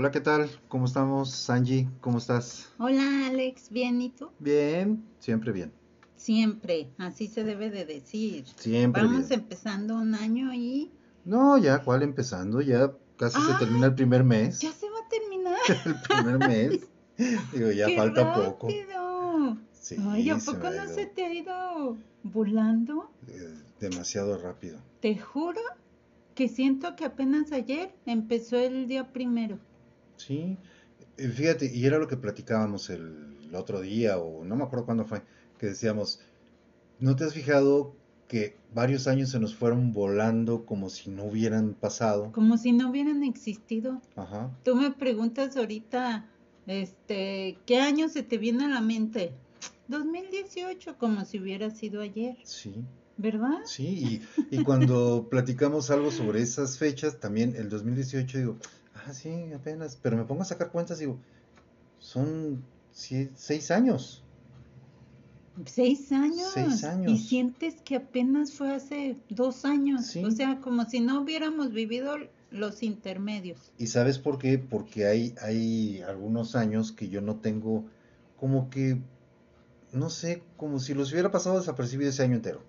Hola, ¿qué tal? ¿Cómo estamos? Angie, ¿cómo estás? Hola Alex, ¿bien y tú? Bien, siempre bien. Siempre, así se debe de decir. Siempre Vamos bien. empezando un año y No, ya, ¿cuál empezando? Ya casi se termina el primer mes. ya se va a terminar. El primer mes. Digo, ya ¡Qué falta poco. rápido! Sí, Ay, ¿a poco no se te ha ido volando? eh, demasiado rápido. Te juro que siento que apenas ayer empezó el día primero. Sí, fíjate, y era lo que platicábamos el otro día, o no me acuerdo cuándo fue, que decíamos, ¿no te has fijado que varios años se nos fueron volando como si no hubieran pasado? Como si no hubieran existido. Ajá. Tú me preguntas ahorita, este, ¿qué año se te viene a la mente? 2018, como si hubiera sido ayer, Sí, ¿verdad? sí, y, y cuando platicamos algo sobre esas fechas, también el 2018 digo, ah, sí, apenas, pero me pongo a sacar cuentas y digo, son seis años. Seis años. Seis años. Y sientes que apenas fue hace dos años. Sí. O sea, como si no hubiéramos vivido los intermedios. ¿Y sabes por qué? Porque hay, hay algunos años que yo no tengo como que, no sé, como si los hubiera pasado desapercibido ese año entero.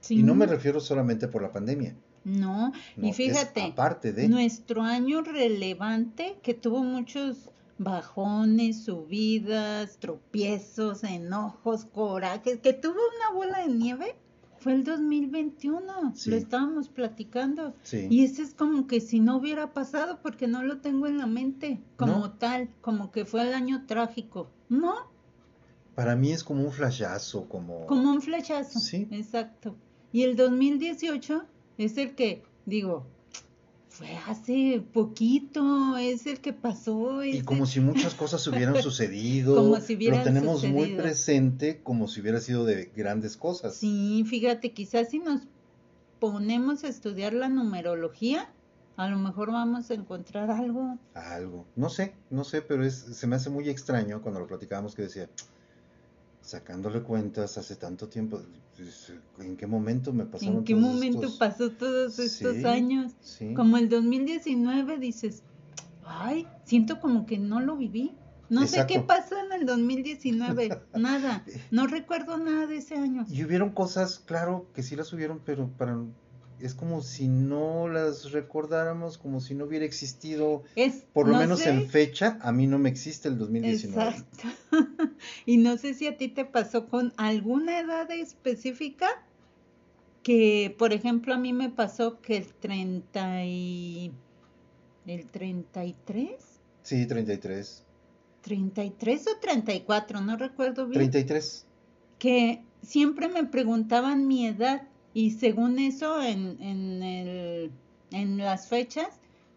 Sí. Y no me refiero solamente por la pandemia. No, No, y fíjate, aparte de... nuestro año relevante que tuvo muchos bajones, subidas, tropiezos, enojos, corajes, que tuvo una bola de nieve, fue el 2021, Sí. lo estábamos platicando. Sí. Y ese es como que si no hubiera pasado porque no lo tengo en la mente, como No. tal, como que fue el año trágico. No, Para mí es como un flashazo, como... como un flechazo. Sí. Exacto. Y el 2018 es el que, digo, fue hace poquito, es el que pasó. Y como el- si muchas cosas hubieran sucedido, Como si hubieran lo tenemos muy presente como si hubiera sido de grandes cosas. Sí, fíjate, quizás si nos ponemos a estudiar la numerología, a lo mejor vamos a encontrar algo. Algo. No sé, no sé, pero es, se me hace muy extraño cuando lo platicábamos que decía, sacándole cuentas hace tanto tiempo, ¿en qué momento me pasaron ¿En qué todos momento estos- pasó todos estos Sí, años? Sí. Como el 2019 dices, ay, siento como que no lo viví. No sé qué pasó en el 2019, nada. No recuerdo nada de ese año. Y hubieron cosas, claro, que sí las hubieron, pero para es como si no las recordáramos, como si no hubiera existido, Es, por lo no menos sé, en fecha, a mí no me existe el 2019. Exacto. y no sé si a ti te pasó con alguna edad específica que, por ejemplo, a mí me pasó que el 30 y... el 33, Sí, 33. 33 o 34, no recuerdo bien. 33. que siempre me preguntaban mi edad y según eso en, en, el, en las fechas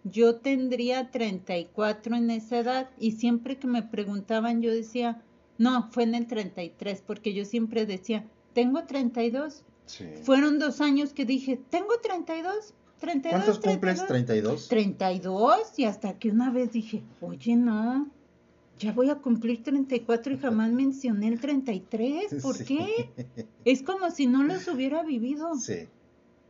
yo tendría 34 en esa edad y siempre que me preguntaban yo decía, no, fue en el 33 porque yo siempre decía, tengo 32. Sí. Fueron dos años que dije, tengo 32, 32. ¿Cuántos cumples? 32". 32. 32 y hasta que una vez dije, oye, no, ya voy a cumplir 34 y jamás mencioné el 33, ¿por Sí. qué? Es como si no los hubiera vivido, Sí.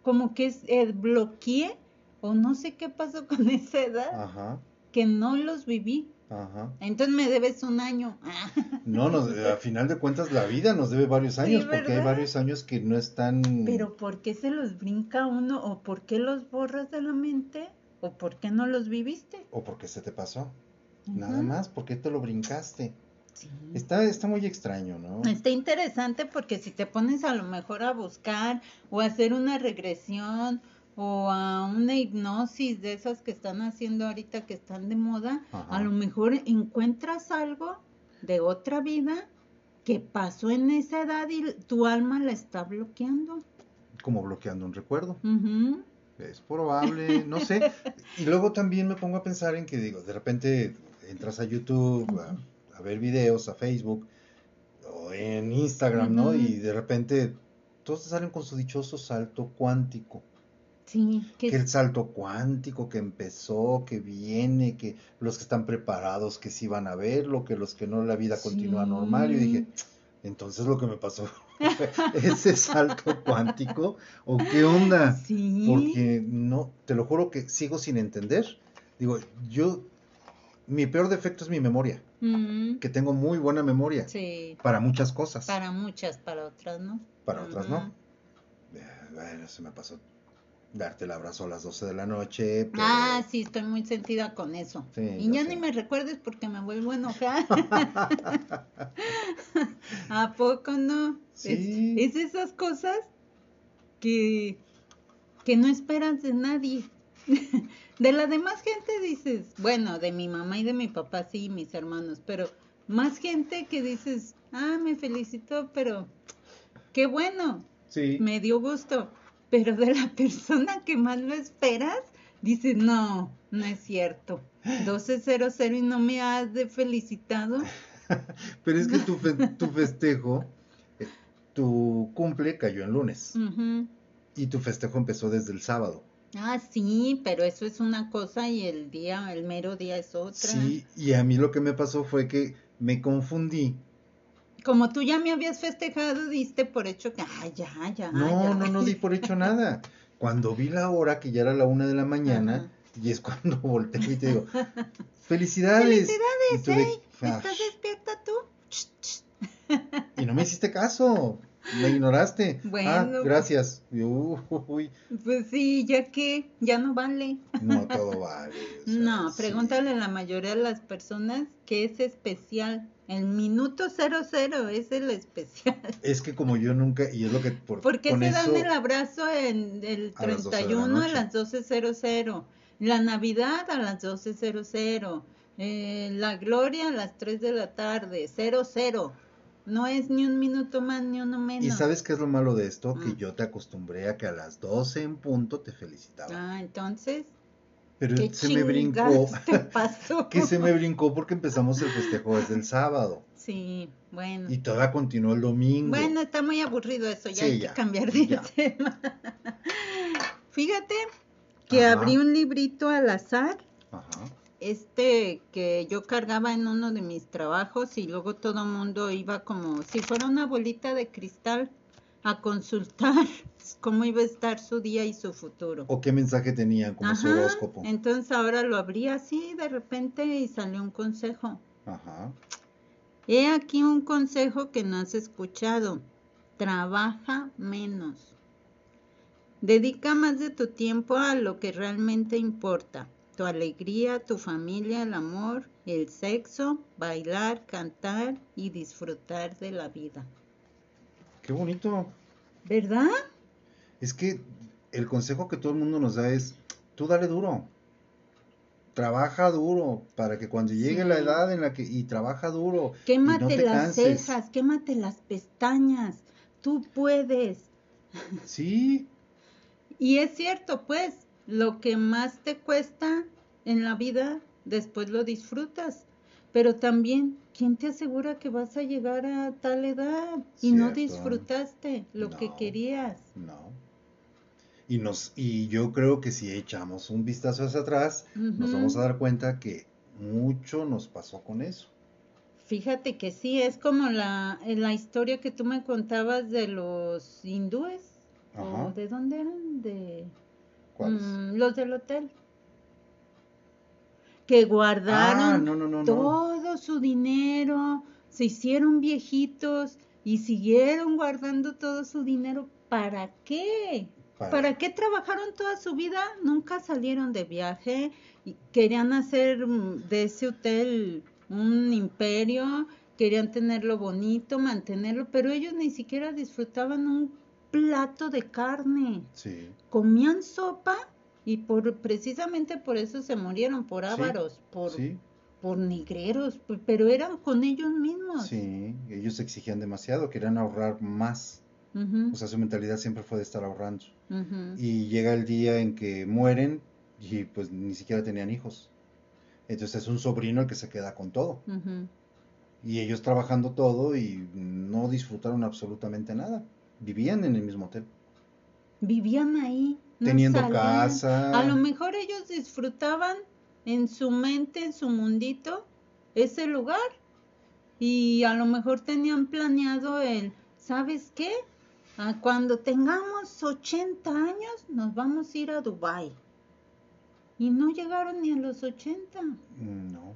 como que es, eh, bloqueé o no sé qué pasó con esa edad, Ajá. que no los viví. Ajá. Entonces me debes un año. No, nos, a final de cuentas la vida nos debe varios años, porque hay varios años que no están... Pero ¿por qué se los brinca uno o por qué los borras de la mente o por qué no los viviste? O porque se te pasó. Nada más, porque te lo brincaste. Sí. Está, está muy extraño, ¿no? Está interesante porque si te pones a lo mejor a buscar o a hacer una regresión o a una hipnosis de esas que están haciendo ahorita que están de moda, Ajá. a lo mejor encuentras algo de otra vida que pasó en esa edad y tu alma la está bloqueando. Como bloqueando un recuerdo. Es probable, no sé. Y luego también me pongo a pensar en que digo, de repente entras a YouTube, a, a ver videos, a Facebook o en Instagram, ¿no? Y de repente todos salen con su dichoso salto cuántico. Sí, que Que el salto cuántico que empezó, que viene, que los que están preparados que sí van a verlo, que los que no la vida continúa normal. Y dije, entonces lo que me pasó ese salto cuántico o qué onda? sí. Porque no, te lo juro que sigo sin entender. Digo, yo mi peor defecto es mi memoria, que tengo muy buena memoria sí, para muchas cosas. para muchas, para otras no. Para otras no. Eh, Bueno, se me pasó darte el abrazo a las 12 de la noche. pero- Ah, sí, estoy muy sentida con eso. Sí, y ya sé. ni me recuerdes porque me vuelvo a enojar. ¿A poco no? Sí. Es, es esas cosas que, que no esperas de nadie. De la demás gente dices, bueno, de mi mamá y de mi papá sí, mis hermanos, pero más gente que dices, ah, me felicitó, pero qué bueno, Sí. me dio gusto. Pero de la persona que más lo esperas, dices, no, no es cierto. 1200 y no me has de felicitado. Pero es que tu, fe- tu festejo, eh, tu cumple cayó en lunes. Y tu festejo empezó desde el sábado. Ah, sí, pero eso es una cosa y el día, el mero día es otra. Sí, y a mí lo que me pasó fue que me confundí. Como tú ya me habías festejado, diste por hecho que, ah, ya, ya, No, ya. no, no di por hecho nada. Cuando vi la hora, que ya era la una de la mañana, Ajá. y es cuando volteo y te digo, felicidades. De- ¡Ey! Ah, ¿Estás despierta tú? Y no me hiciste caso, me ignoraste. Bueno. Ah, gracias. Uy, Pues sí, ya que, ya no vale. no todo vale. o sea, No, sí. pregúntale a la mayoría de las personas qué es especial. El minuto cero cero es el especial. Es que como yo nunca, y es lo que por, ¿Por qué se eso, dan el abrazo en el A las 12 de la 31 a las 12.00? La Navidad a las 12.00. Eh, la Gloria a las 3 de la tarde. 00. No es ni un minuto más ni uno menos. ¿Y sabes qué es lo malo de esto? Ah. Que yo te acostumbré a que a las 12 en punto te felicitaba. Ah, entonces, Pero ¿qué se me brincó, te pasó? que se me brincó porque empezamos el festejo desde el sábado. Sí, bueno. Y todavía continuó el domingo. Bueno, está muy aburrido eso, ya Sí, hay ya, que cambiar de ya. tema. Fíjate que Ajá. abrí un librito al azar, Ajá. Este que yo cargaba en uno de mis trabajos y luego todo el mundo iba como si fuera una bolita de cristal a consultar cómo iba a estar su día y su futuro. ¿O qué mensaje tenían como su horóscopo? entonces ahora lo abrí así de repente y salió un consejo. Ajá. He aquí un consejo que no has escuchado. Trabaja menos. Dedica más de tu tiempo a lo que realmente importa. Tu alegría, tu familia, el amor, el sexo, bailar, cantar y disfrutar de la vida. Qué bonito. ¿Verdad? Es que el consejo que todo el mundo nos da es, tú dale duro. Trabaja duro para que cuando llegue Sí. la edad en la que y trabaja duro y Quémate no te las canses. cejas, quémate las pestañas. Tú puedes. Sí, Y es cierto, pues, lo que más te cuesta en la vida, después lo disfrutas. Pero también, ¿quién te asegura que vas a llegar a tal edad y no disfrutaste lo que querías? no. Y nos y yo creo que si echamos un vistazo hacia atrás, nos vamos a dar cuenta que mucho nos pasó con eso. Fíjate que sí, es como la, la historia que tú me contabas de los hindúes. ¿O de dónde eran? De ¿Cuáles? Mm, los del hotel. Que guardaron Ah, no, no, no, no. todo su dinero, se hicieron viejitos y siguieron guardando todo su dinero. ¿Para qué? Para- ¿Para qué trabajaron toda su vida? Nunca salieron de viaje y querían hacer mm, de ese hotel un imperio, querían tenerlo bonito, mantenerlo, pero ellos ni siquiera disfrutaban un plato de carne. Sí, Comían sopa y por precisamente por eso se murieron, por Sí, ávaros, por, sí, por negreros, pero eran con ellos mismos. sí. Ellos exigían demasiado, querían ahorrar más. O sea, su mentalidad siempre fue de estar ahorrando. Y llega el día en que mueren y pues ni siquiera tenían hijos. Entonces es un sobrino el que se queda con todo. Y ellos trabajando todo y no disfrutaron absolutamente nada. Vivían en el mismo hotel. Vivían ahí. no Teniendo salían. casa. A lo mejor ellos disfrutaban en su mente, en su mundito, ese lugar. Y a lo mejor tenían planeado el, ¿sabes qué? Ah, cuando tengamos 80 años nos vamos a ir a Dubai. Y no llegaron ni a los 80. Mm, No.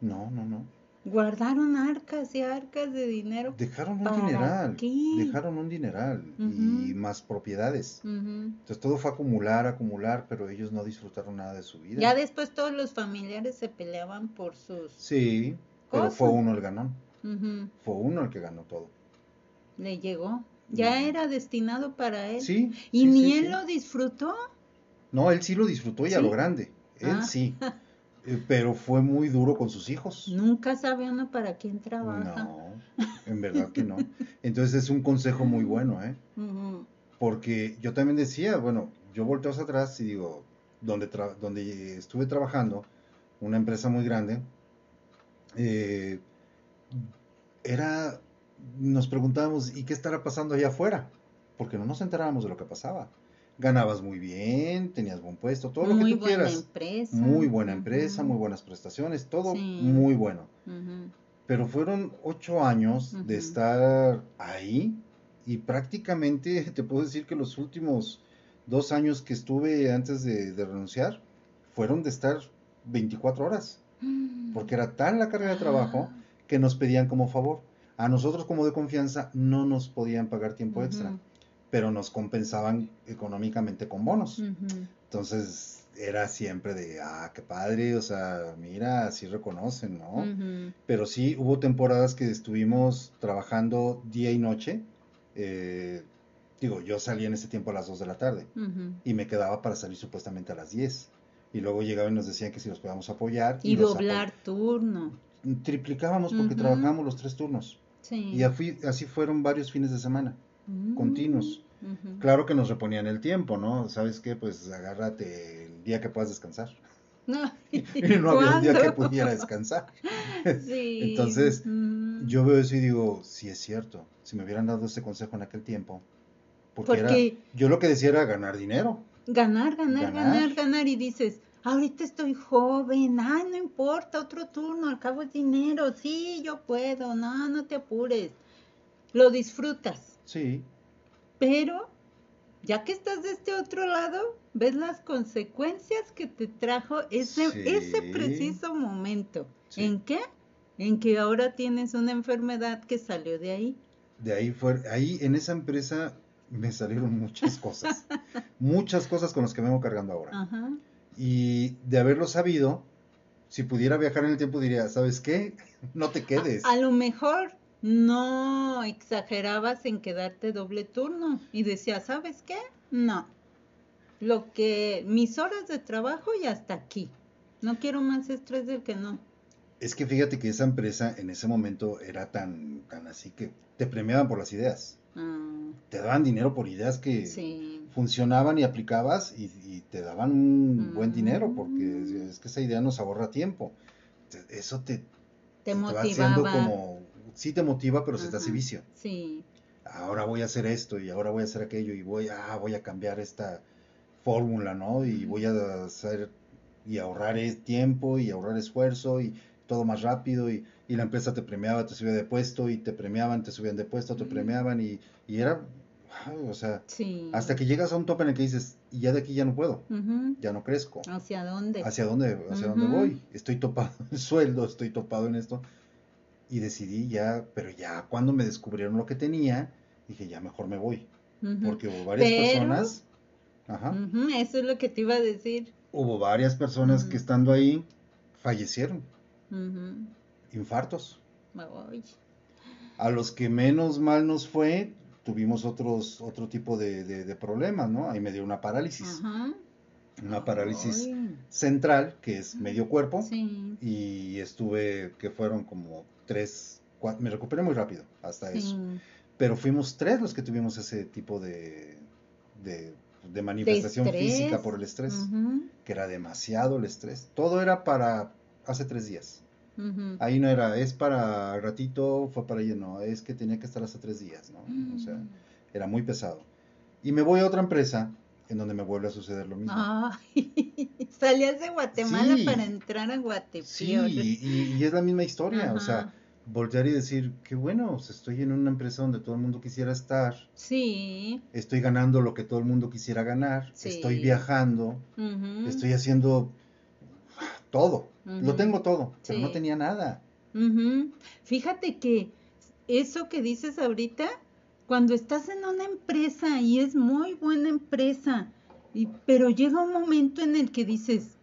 No, no, no. Guardaron arcas y arcas de dinero. Dejaron un ¿Para dineral. qué? Dejaron un dineral y más propiedades. Entonces todo fue acumular, acumular, pero ellos no disfrutaron nada de su vida. Ya después todos los familiares se peleaban por sus... Sí, pero fue uno el ganón. Fue uno el que ganó todo. Le llegó. Ya era destinado para él. Sí. Y sí, ni sí, él sí. lo disfrutó. No, él sí lo disfrutó y a lo grande. Él Ah. sí. Eh, Pero fue muy duro con sus hijos. Nunca sabe uno para quién trabaja. No, en verdad que no. Entonces es un consejo muy bueno, ¿eh? Porque yo también decía, bueno, yo volteo hacia atrás y digo, donde, tra- donde estuve trabajando, una empresa muy grande, eh, era, nos preguntábamos, ¿y qué estará pasando allá afuera? Porque no nos enterábamos de lo que pasaba. Ganabas muy bien, tenías buen puesto, todo lo muy que tú buena quieras. empresa. Muy buena empresa, muy buenas prestaciones, todo Sí. muy bueno. Pero fueron ocho años de estar ahí y prácticamente te puedo decir que los últimos dos años que estuve antes de, de renunciar fueron de estar 24 horas, porque era tan la carga de trabajo Ah. que nos pedían como favor. A nosotros como de confianza no nos podían pagar tiempo extra. Pero nos compensaban económicamente con bonos. Entonces era siempre de, ah, qué padre, o sea, mira, así reconocen, ¿no? Pero sí hubo temporadas que estuvimos trabajando día y noche. eh, digo, yo salía en ese tiempo a las 2 de la tarde y me quedaba para salir supuestamente a las 10. Y luego llegaban y nos decían que si los podíamos apoyar. Y los doblar turno. apo- Triplicábamos porque trabajábamos los tres turnos. Sí. Y así fueron varios fines de semana, Mm. continuos. Claro que nos reponían el tiempo, ¿no? ¿Sabes qué? Pues agárrate el día que puedas descansar. No. Y no había un día que pudiera descansar. Sí. Entonces, Mm. Yo veo eso y digo, sí es cierto, si me hubieran dado ese consejo en aquel tiempo, porque, era- yo lo que decía era ganar dinero. Ganar, ganar, Ganar. ganar, ganar. Y dices, ahorita estoy joven, ay, no importa, otro turno, al cabo es dinero, sí, yo puedo, no, no te apures. Lo disfrutas, Sí, pero ya que estás de este otro lado, ves las consecuencias que te trajo ese, Sí. ese preciso momento. Sí. ¿En qué? En que ahora tienes una enfermedad que salió de ahí. de ahí fue, ahí en esa empresa me salieron muchas cosas, muchas cosas con las que me vengo cargando ahora. Ajá. Y de haberlo sabido, si pudiera viajar en el tiempo diría, ¿sabes qué? No te quedes. A lo mejor no exagerabas en quedarte doble turno y decías, ¿sabes qué? No. Lo que mis horas de trabajo y hasta aquí. No quiero más estrés del que no. Es que fíjate que esa empresa en ese momento era tan, tan así que te premiaban por las ideas. Ah, Te daban dinero por ideas que sí. funcionaban y aplicabas y, y te daban un buen dinero porque Mm. es que esa idea nos ahorra tiempo. Eso te, Te te va haciendo motivaba. como, sí te motiva, pero se te hace Ajá. vicio. Sí. Ahora voy a hacer esto y ahora voy a hacer aquello y voy, ah, voy a cambiar esta fórmula, ¿no? Y voy a hacer y ahorrar tiempo y ahorrar esfuerzo y todo más rápido y, y la empresa te premiaba, te subía de puesto y te premiaban, te subían de puesto, te premiaban y, y era, o sea, Sí. hasta que llegas a un tope en el que dices, y ya de aquí ya no puedo, ya no crezco. ¿Hacia dónde? ¿Hacia dónde, hacia dónde voy? Estoy topado en el sueldo, estoy topado en esto. Y decidí ya, pero ya cuando me descubrieron lo que tenía, dije, ya mejor me voy. Porque hubo varias Pero- personas, ajá, Eso es lo que te iba a decir. hubo varias personas que estando ahí fallecieron, infartos. Ay. A los que menos mal nos fue, tuvimos otros, otro tipo de, de- de problemas, ¿no? Ahí me dio una parálisis, Ajá. una parálisis Ay. central, que es medio cuerpo, Sí. y estuve, que fueron como tres, cuatro, me recuperé muy rápido hasta eso. Sí. Pero fuimos tres los que tuvimos ese tipo de, de, de manifestación física por el estrés, que era demasiado el estrés. Todo era para hace tres días. Ahí no era, es para ratito, fue para ayer, no, es que tenía que estar hace tres días, ¿no? O sea, Mm. era muy pesado. Y me voy a otra empresa en donde me vuelve a suceder lo mismo. Ay, salías de Guatemala Sí. para entrar a Guatepeor. Sí, y, y- es la misma historia, o sea, voltear y decir, qué bueno, estoy en una empresa donde todo el mundo quisiera estar, Sí. estoy ganando lo que todo el mundo quisiera ganar, Sí. estoy viajando, estoy haciendo todo. Lo tengo todo, pero no tenía nada. Fíjate que eso que dices ahorita, cuando estás en una empresa y es muy buena empresa, y, pero llega un momento en el que dices,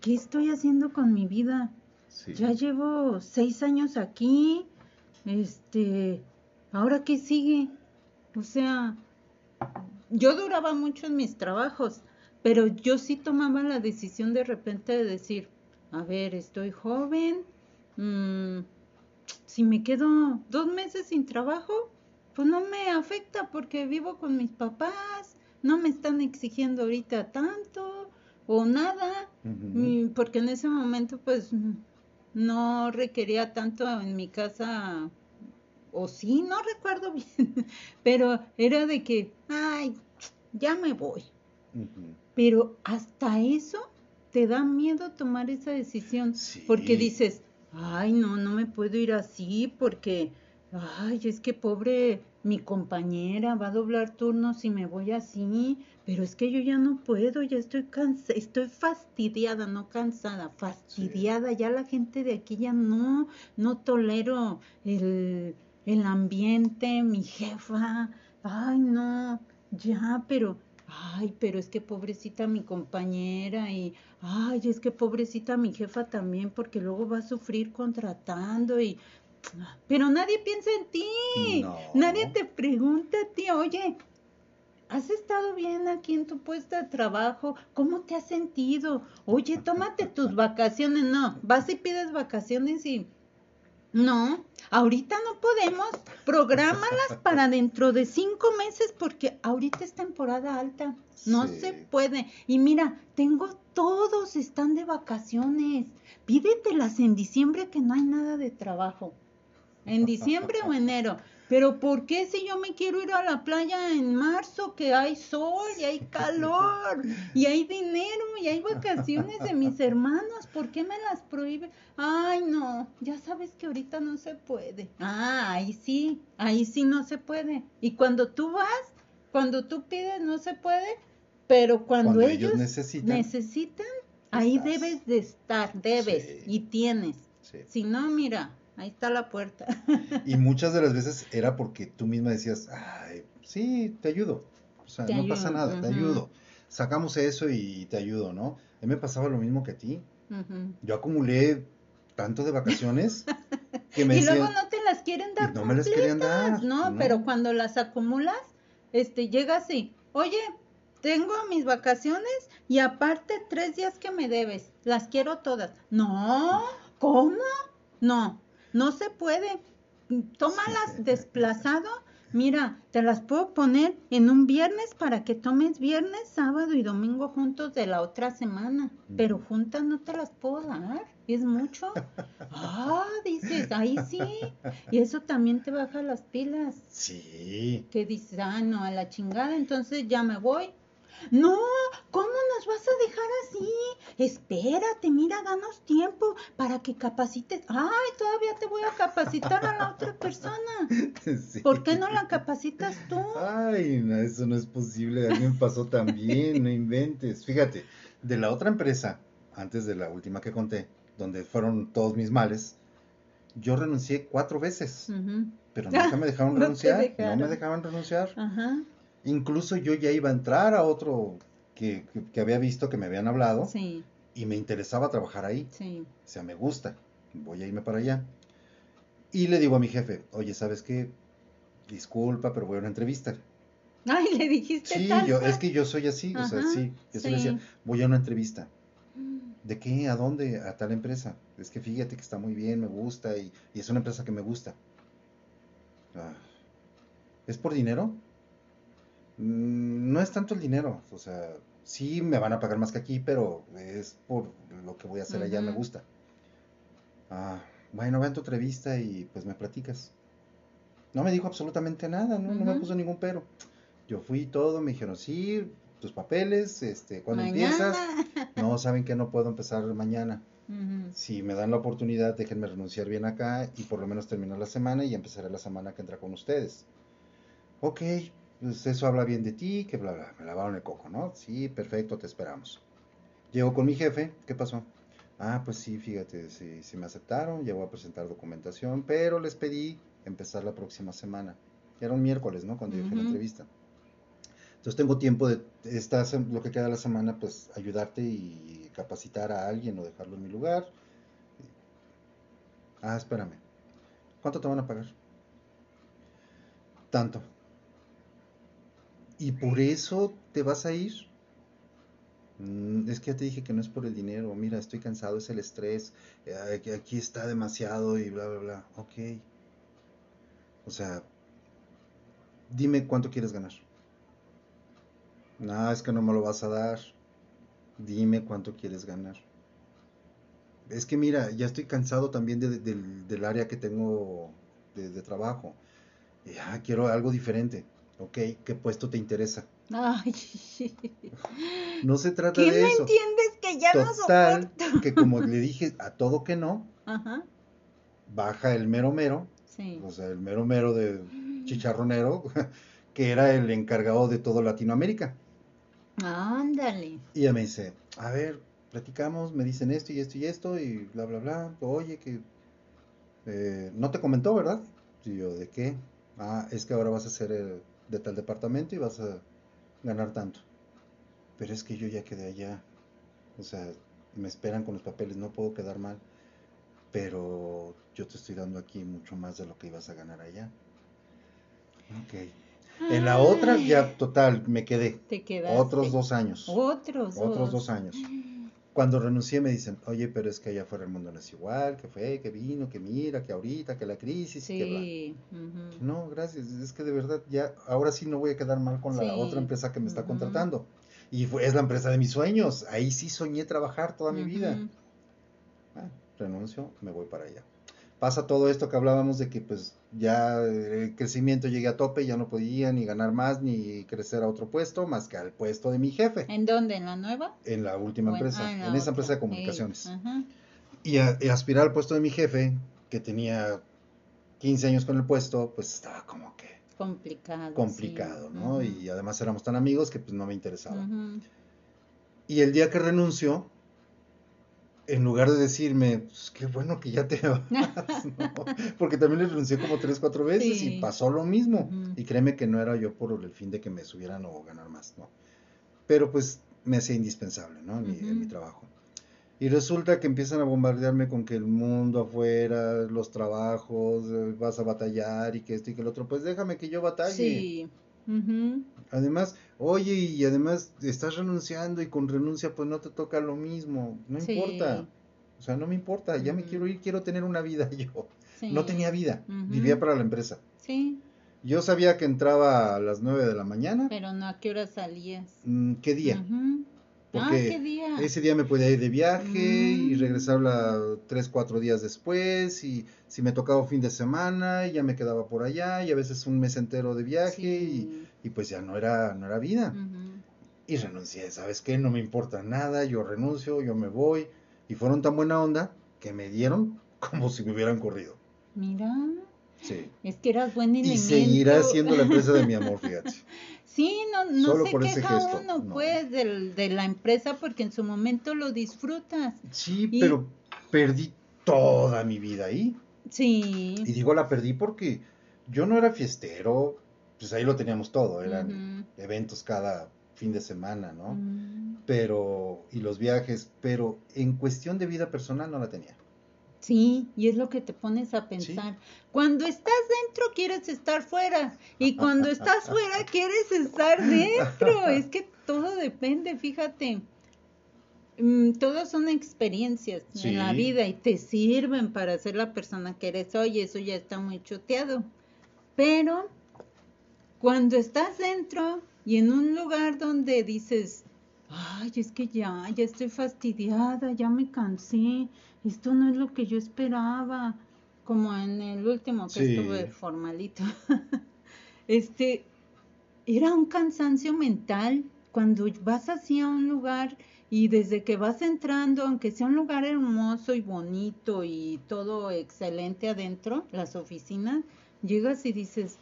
¿qué estoy haciendo con mi vida? Sí. Ya llevo seis años aquí, este, ¿ahora qué sigue? O sea, yo duraba mucho en mis trabajos, pero yo sí tomaba la decisión de repente de decir, a ver, estoy joven, mm, si me quedo dos meses sin trabajo, pues no me afecta porque vivo con mis papás, no me están exigiendo ahorita tanto o nada, y porque en ese momento pues mm, no requería tanto en mi casa, o sí, no recuerdo bien, pero era de que, ay, ya me voy. Pero hasta eso te da miedo tomar esa decisión, Sí. porque dices, ay, no, no me puedo ir así porque, ay, es que pobre mi compañera va a doblar turnos si me voy así, pero es que yo ya no puedo, ya estoy cansada, estoy fastidiada, no cansada, fastidiada, ya la gente de aquí ya no, no tolero el, el ambiente, mi jefa, ay, no, ya, pero Ay, pero es que pobrecita mi compañera y, ay, es que pobrecita mi jefa también, porque luego va a sufrir contratando y, pero nadie piensa en ti, No. nadie te pregunta a ti, oye, ¿has estado bien aquí en tu puesto de trabajo? ¿Cómo te has sentido? Oye, tómate tus vacaciones, no, vas y pides vacaciones y, no, ahorita no podemos. Prográmalas para dentro de cinco meses porque ahorita es temporada alta. No Sí. se puede. Y mira, tengo todos están de vacaciones. Pídetelas en diciembre que no hay nada de trabajo. En diciembre o enero. Pero ¿por qué si yo me quiero ir a la playa en marzo que hay sol y hay calor y hay dinero y hay vacaciones de mis hermanos? ¿Por qué me las prohíben? Ay, no, ya sabes que ahorita no se puede. Ah, ahí sí, ahí sí no se puede. Y cuando tú vas, cuando tú pides no se puede, pero cuando, Cuando ellos, ellos necesitan, necesitan, ahí debes de estar, debes Sí. y tienes. Sí. Si no, mira, ahí está la puerta. Y muchas de las veces era porque tú misma decías, ay, sí, te ayudo. O sea, Te no pasa nada, te ayudo. Sacamos eso y te ayudo, ¿no? A mí me pasaba lo mismo que a ti. Yo acumulé tanto de vacaciones que me y decían, luego no te las quieren dar no me las querían dar, no, no. pero cuando las acumulas, este, llega así, oye, tengo mis vacaciones y aparte tres días que me debes, las quiero todas. No, ¿cómo? No, no se puede. Tómalas desplazado. Mira, te las puedo poner en un viernes para que tomes viernes, sábado y domingo juntos de la otra semana. Pero Ujú. juntas no te las puedo dar. Es mucho. Ah, dices, ahí sí. Y eso también te baja las pilas. sí, Que dices, ah, no, a la chingada, entonces ya me voy. No, ¿cómo nos vas a dejar así? Espérate, mira, danos tiempo para que capacites. Ay, todavía te voy a capacitar a la otra persona. sí. ¿Por qué no la capacitas tú? Ay, no, eso no es posible. A mí me pasó también, no inventes. Fíjate, de la otra empresa, antes de la última que conté, donde fueron todos mis males, yo renuncié cuatro veces, Ujú. pero nunca me dejaron No renunciar. No dejaron. me dejaban renunciar. Ajá, Incluso yo ya iba a entrar a otro que, que- que había visto que me habían hablado sí, y me interesaba trabajar ahí. sí. O sea, me gusta, voy a irme para allá. Y le digo a mi jefe, oye, ¿sabes qué? Disculpa, pero voy a una entrevista. Ay, le dijiste Sí, tal yo, cual. es que yo soy así, o sea, sí, yo sí decía, voy a una entrevista. ¿De qué? ¿A dónde? A tal empresa. Es que fíjate que está muy bien, me gusta y, y es una empresa que me gusta. Ah, ¿Es por dinero? Mm, No es tanto el dinero, o sea, sí me van a pagar más que aquí, pero es por lo que voy a hacer allá, me gusta. Ah, bueno, ve a tu entrevista y pues me platicas. No me dijo absolutamente nada, no, no me puso ningún pero. Yo fui todo, me dijeron, sí, tus papeles, este, cuando empiezas? No, saben que no puedo empezar mañana. Si me dan la oportunidad, déjenme renunciar bien acá y por lo menos terminar la semana y empezaré la semana que entra con ustedes. Ok, pues eso habla bien de ti, que bla, bla, me lavaron el coco, ¿no? Sí, perfecto, te esperamos. Llego con mi jefe, ¿qué pasó? Ah, pues sí, fíjate, sí, sí me aceptaron, ya voy a presentar documentación, pero les pedí empezar la próxima semana. Era un miércoles, ¿no? Cuando yo fui a la entrevista. Entonces tengo tiempo de esta, lo que queda de la semana, pues ayudarte y capacitar a alguien o dejarlo en mi lugar. Ah, espérame. ¿Cuánto te van a pagar? Tanto. ¿Y por eso te vas a ir? "Mm, Es que ya te dije que no es por el dinero. Mira, estoy cansado, es el estrés. aquí- está demasiado y bla, bla, bla. Ok. O sea, dime cuánto quieres ganar. No, es que no me lo vas a dar. Dime cuánto quieres ganar. Es que mira, ya estoy cansado también de- del, área que tengo de, de trabajo. Ya quiero algo diferente. Ok, ¿qué puesto te interesa? Ay, No se trata ¿qué de no eso. entiendes que ya no Total, soporto? que como le dije a todo que no, Ajá, baja el mero mero, sí. o sea, el mero mero de chicharronero, que era el encargado de todo Latinoamérica. Ándale. Y ella me dice, a ver, platicamos, me dicen esto y esto y esto y bla, bla, bla. Oye, que eh, no te comentó, ¿verdad? Y yo, ¿de qué? Ah, es que ahora vas a ser eh, de tal departamento y vas a ganar tanto. Pero es que yo ya quedé allá. O sea, me esperan con los papeles, no puedo quedar mal. Pero yo te estoy dando aquí mucho más de lo que ibas a ganar allá. Ok. En la otra, ya total, me quedé. Te quedaste. Otros dos años. Otros, Otros dos años. Cuando renuncié me dicen, oye, pero es que allá afuera el mundo no es igual, que fue, que vino, que mira, que ahorita, que la crisis, y que bla. Sí. ujú. No, gracias, es que de verdad ya, ahora sí no voy a quedar mal con la Sí. otra empresa que me está contratando. Y fue, es la empresa de mis sueños, ahí sí soñé trabajar toda mi vida. Ah, renuncio, me voy para allá. Pasa todo esto que hablábamos de que pues ya el crecimiento llegué a tope, ya no podía ni ganar más ni crecer a otro puesto más que al puesto de mi jefe ¿En dónde? ¿En la nueva? en la última Bueno, empresa, ah, en, la esa empresa de comunicaciones. Y, a- y aspirar al puesto de mi jefe, que tenía 15 años con el puesto, pues estaba como que Complicado. complicado, sí. ¿no? Y además éramos tan amigos que pues no me interesaba. Y el día que renunció, en lugar de decirme, pues qué bueno que ya te vas, ¿no? Porque también le renuncié como tres, cuatro veces Sí. y pasó lo mismo. Y créeme que no era yo por el fin de que me subieran o ganar más, ¿no? Pero pues me hacía indispensable, ¿no? En, mi, en mi trabajo. Y resulta que empiezan a bombardearme con que el mundo afuera, los trabajos, eh, vas a batallar y que esto y que el otro. Pues déjame que yo batalle. Sí. Ujú. Además, oye, y además estás renunciando y con renuncia pues no te toca lo mismo. No Sí. importa. O sea, no me importa. Ya me quiero ir, quiero tener una vida yo. Sí. No tenía vida. Vivía para la empresa. Sí, Yo sabía que entraba a las 9 de la mañana. pero no a qué hora salías. Mm, ¿Qué día? Ujú. Ah, Porque qué día. Ese día me podía ir de viaje y Mm. regresar la, tres, cuatro días después. Y si me tocaba fin de semana, ya me quedaba por allá. Y a veces un mes entero de viaje. Sí. Y, y pues ya no era, no era vida. Ujú. Y renuncié, ¿sabes qué? No me importa nada, yo renuncio, yo me voy. Y fueron tan buena onda que me dieron como si me hubieran corrido. Mira, Sí. es que eras buen Y elemento. seguirá siendo la empresa de mi amor, fíjate. Sí, no, no Solo se queja uno, no. pues, del, de la empresa porque en su momento lo disfrutas. Sí, Y- pero perdí toda mi vida ahí. Sí. Y digo la perdí porque yo no era fiestero, pues ahí lo teníamos todo, eran eventos cada fin de semana, ¿no? Mm. Pero, y los viajes, pero en cuestión de vida personal no la tenía. Sí, y es lo que te pones a pensar. Cuando estás dentro quieres estar fuera y cuando estás fuera quieres estar dentro. Es que todo depende, fíjate. Mm, todas son experiencias en la vida y te sirven para ser la persona que eres hoy. Eso ya está muy choteado. Pero cuando estás dentro y en un lugar donde dices, ay, es que ya, ya estoy fastidiada, ya me cansé, esto no es lo que yo esperaba, como en el último que Sí. estuve formalito. este, era un cansancio mental cuando vas así a un lugar y desde que vas entrando, aunque sea un lugar hermoso y bonito y todo excelente adentro, las oficinas, llegas y dices,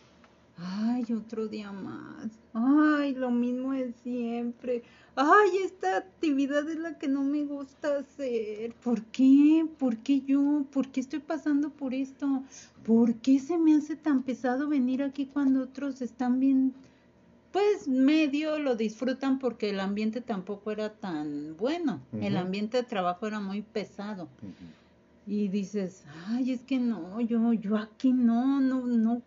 Ay, otro día más. Ay, lo mismo de siempre. Ay, esta actividad es la que no me gusta hacer. ¿Por qué? ¿Por qué yo? ¿Por qué estoy pasando por esto? ¿Por qué se me hace tan pesado venir aquí cuando otros están bien? Pues medio lo disfrutan porque el ambiente tampoco era tan bueno. El ambiente de trabajo era muy pesado. Y dices, ay, es que no, yo, yo aquí no, no, no.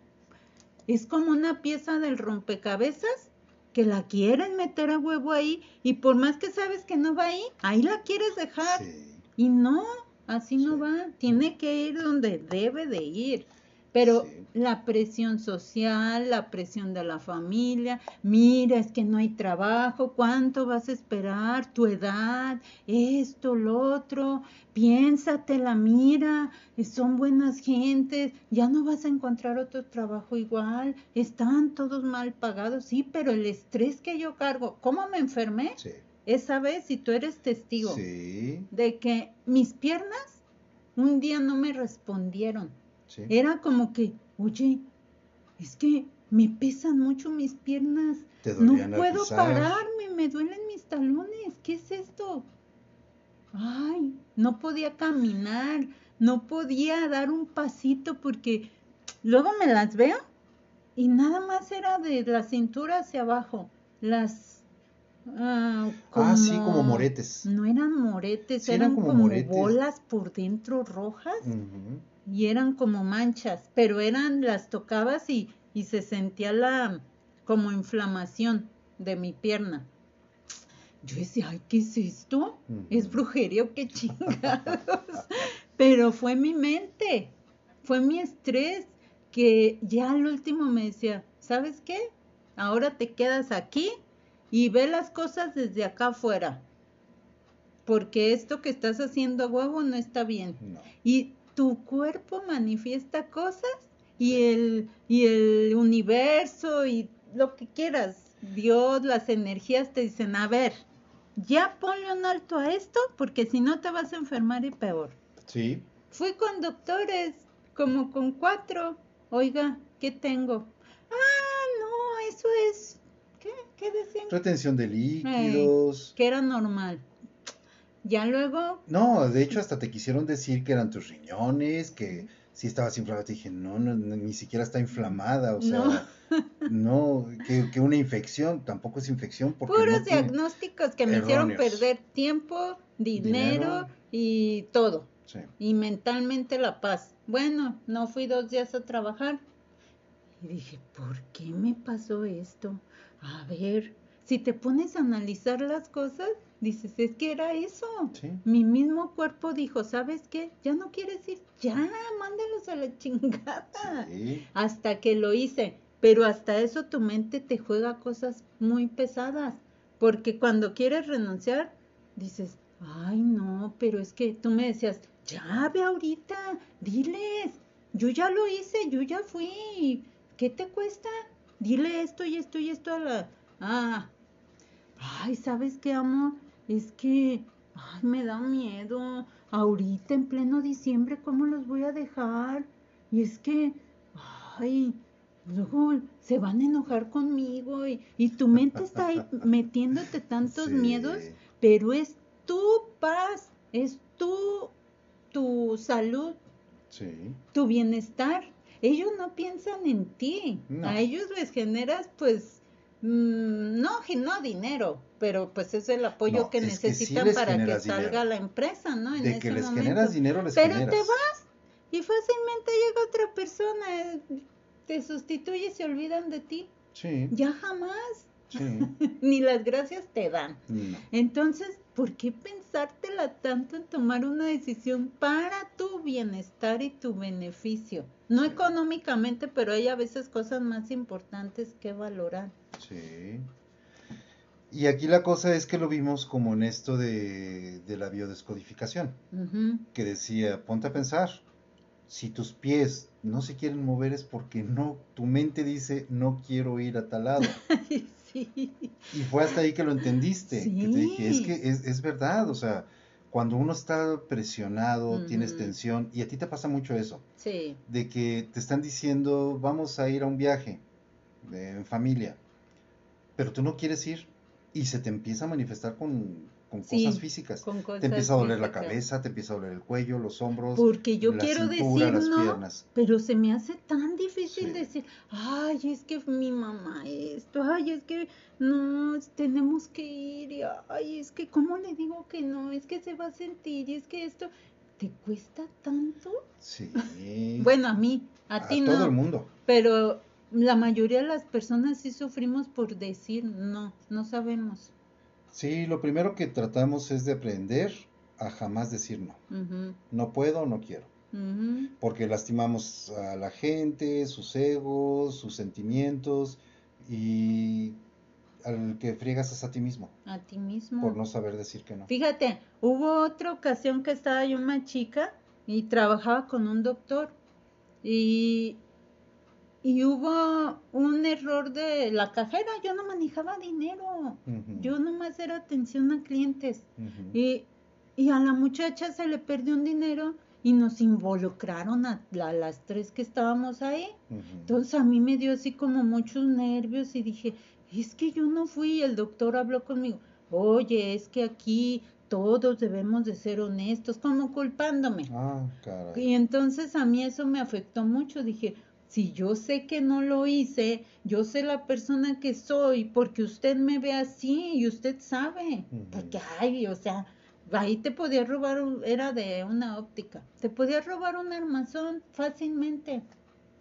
Es como una pieza del rompecabezas que la quieren meter a huevo ahí y por más que sabes que no va ahí, ahí la quieres dejar. Sí. Y no, así no va. Tiene que ir donde debe de ir. Pero Sí. la presión social, la presión de la familia, mira, es que no hay trabajo, ¿cuánto vas a esperar? Tu edad, esto, lo otro, piénsatela, mira, son buenas gentes, ya no vas a encontrar otro trabajo igual, están todos mal pagados, sí, pero el estrés que yo cargo, ¿cómo me enfermé? Sí. Esa vez, si tú eres testigo Sí. de que mis piernas un día no me respondieron. Sí. Era como que, oye, es que me pesan mucho mis piernas. Te No puedo pisar. pararme, me duelen mis talones. ¿Qué es esto? Ay, no podía caminar, no podía dar un pasito porque luego me las veo y nada más era de la cintura hacia abajo. Las... ah, Ah, sí, como moretes. No eran moretes, Sí, eran, eran como como, moretes. bolas por dentro rojas Ujú. Y eran como manchas, pero eran, las tocabas y, y se sentía la como inflamación de mi pierna. Yo decía, ay, ¿qué es esto? ¿Es brujería qué chingados? pero fue mi mente, fue mi estrés, que ya al último me decía, ¿sabes qué? Ahora te quedas aquí y ve las cosas desde acá afuera, porque esto que estás haciendo a huevo no está bien No. y tu cuerpo manifiesta cosas y el, y el universo y lo que quieras, Dios, las energías te dicen, a ver, ya ponle un alto a esto porque si no te vas a enfermar y peor. Sí. Fui con doctores, como con cuatro. Oiga, ¿qué tengo? Ah, no, eso es... ¿Qué? ¿Qué decían? Retención de líquidos. Que era normal. Ya luego No, de hecho hasta te quisieron decir que eran tus riñones, que si estabas inflamada. Te dije, no, no, ni siquiera está inflamada, o sea, no, que, que una infección, tampoco es infección porque Puros no diagnósticos que me hicieron perder tiempo, dinero, Dinero. y todo. Sí. Y mentalmente la paz. Bueno, no fui dos días a trabajar. Y dije, ¿por qué me pasó esto? A ver, si te pones a analizar las cosas, dices, es que era eso. Sí. Mi mismo cuerpo dijo, ¿sabes qué? Ya no quieres ir. Ya, mándalos a la chingada Sí. hasta que lo hice. Pero hasta eso tu mente te juega cosas muy pesadas. Porque cuando quieres renunciar, dices, ay no, pero es que tú me decías, ya ve ahorita, diles, yo ya lo hice, yo ya fui. ¿Qué te cuesta? Dile esto y esto y esto a la... Ah, ay, ¿sabes qué, amor? Es que, ay, me da miedo. Ahorita en pleno diciembre, ¿cómo los voy a dejar? Y es que, ay, luego se van a enojar conmigo y, y tu mente está ahí metiéndote tantos Sí. miedos, pero es tu paz, es tu, tu salud, Sí. tu bienestar. Ellos no piensan en ti, No. a ellos les generas pues no, gi- no dinero, pero pues es el apoyo No, que es que sí necesitan para que salga dinero. la empresa, ¿no? En De ese que les momento. generas dinero, les Pero generas. te vas y fácilmente llega otra persona, te sustituye y se olvidan de ti. Sí, Ya jamás, sí. ni las gracias te dan. No. Entonces, ¿por qué pensártela tanto en tomar una decisión para tu bienestar y tu beneficio? No Sí. económicamente, pero hay a veces cosas más importantes que valorar. Sí. Y aquí la cosa es que lo vimos como en esto de, de la biodescodificación, que decía, ponte a pensar, si tus pies no se quieren mover es porque no, tu mente dice, no quiero ir a tal lado. Sí. Y fue hasta ahí que lo entendiste, que te dije, es que es, es verdad, o sea, cuando uno está presionado, tienes tensión, y a ti te pasa mucho eso, Sí. de que te están diciendo, vamos a ir a un viaje, en familia, pero tú no quieres ir y se te empieza a manifestar con, con Sí, cosas físicas. con te empieza a doler la cabeza, te empieza a doler el cuello, los hombros, Porque yo la quiero cintura, decir las no, piernas. pero se me hace tan difícil Sí. decir, ay, es que mi mamá esto, ay, es que no, tenemos que ir, y, ay, es que, ¿cómo le digo que no? Es que se va a sentir, y es que esto, ¿te cuesta tanto? Sí. Bueno, a mí, a, a ti todo no, el mundo. pero la mayoría de las personas sí sufrimos por decir no, no sabemos. Sí, lo primero que tratamos es de aprender a jamás decir no. No puedo, no quiero. Porque lastimamos a la gente, sus egos, sus sentimientos y al que friegas es a ti mismo A ti mismo. por no saber decir que no. Fíjate, hubo otra ocasión que estaba yo una chica y trabajaba con un doctor y, y hubo un error de la cajera, yo no manejaba dinero, yo nomás era atención a clientes y, y a la muchacha se le perdió un dinero y nos involucraron a, la- las tres que estábamos ahí. Entonces a mí me dio así como muchos nervios y dije, es que yo no fui, el doctor habló conmigo, oye, es que aquí todos debemos de ser honestos, como culpándome. Ah, caray. Y entonces a mí eso me afectó mucho, dije, si yo sé que no lo hice, yo sé la persona que soy, porque usted me ve así y usted sabe, Ujú. porque ay, o sea, ahí te podía robar, un- era de una óptica, te podía robar un armazón fácilmente.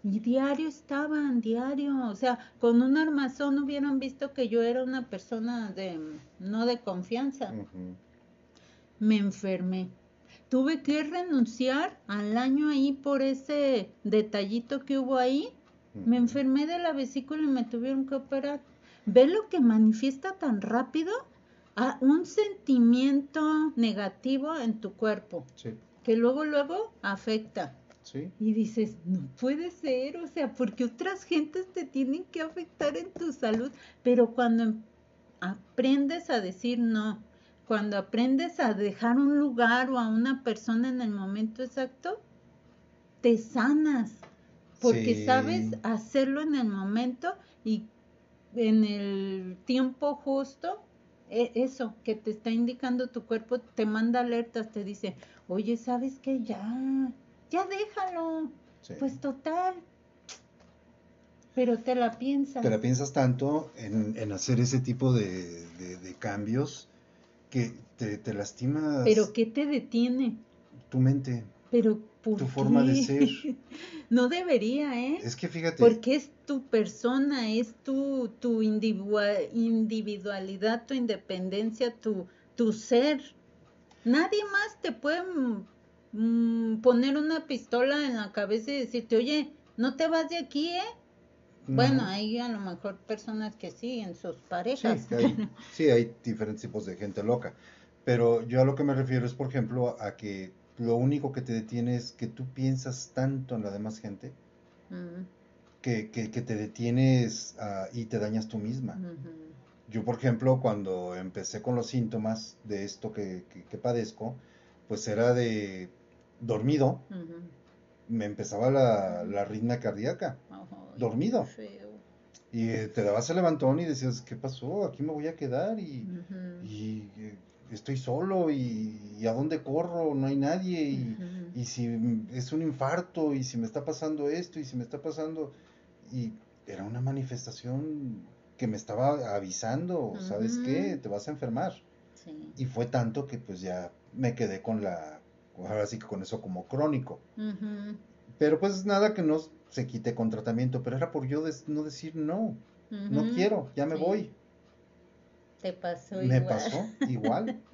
Y diario estaban, diario, o sea, con un armazón hubieran visto que yo era una persona de, no de confianza. Me enfermé. Tuve que renunciar al año ahí por ese detallito que hubo ahí. Me enfermé de la vesícula y me tuvieron que operar. ¿Ve lo que manifiesta tan rápido? Ah, un sentimiento negativo en tu cuerpo, Sí, que luego, luego afecta. sí. Y dices, no puede ser, o sea, porque otras gentes te tienen que afectar en tu salud, pero cuando em- aprendes a decir no, cuando aprendes a dejar un lugar o a una persona en el momento exacto, te sanas, porque Sí. sabes hacerlo en el momento y en el tiempo justo. e- Eso que te está indicando tu cuerpo te manda alertas, te dice, oye, ¿sabes qué? Ya, ya déjalo. sí. Pues total. Pero te la piensas. Te la piensas tanto en, en hacer ese tipo de, de- de cambios que te, te lastimas Pero ¿qué te detiene? tu mente. Pero ¿por Tu forma de ser. No debería, ¿eh? Es que fíjate, Porque es tu persona, es tu, tu individua- individualidad, tu independencia, tu, tu ser. Nadie más te puede mm, poner una pistola en la cabeza y decirte, oye, no te vas de aquí, ¿eh? No. Bueno, hay a lo mejor personas que sí, en sus parejas. Sí, hay, sí, hay diferentes tipos de gente loca. Pero yo a lo que me refiero es, por ejemplo, a que lo único que te detiene es que tú piensas tanto en la demás gente que, que, que te detienes ah, y te dañas tú misma. Yo, por ejemplo, cuando empecé con los síntomas de esto que, que- padezco, pues era de dormido, me empezaba la, la arritmia cardíaca Ay, Dormido. feo. y eh, te dabas el levantón y decías, ¿qué pasó? Aquí me voy a quedar y, y, eh, estoy solo y, y a dónde corro, no hay nadie y, y si es un infarto y si me está pasando esto y si me está pasando y era una manifestación que me estaba avisando, ¿sabes qué? Te vas a enfermar. Sí. Y fue tanto que pues ya me quedé con la, ahora sí que con eso como crónico. Pero pues nada que no se quite con tratamiento, pero era por yo no decir no, no quiero, ya me Sí. voy. Te pasó Me igual. pasó igual.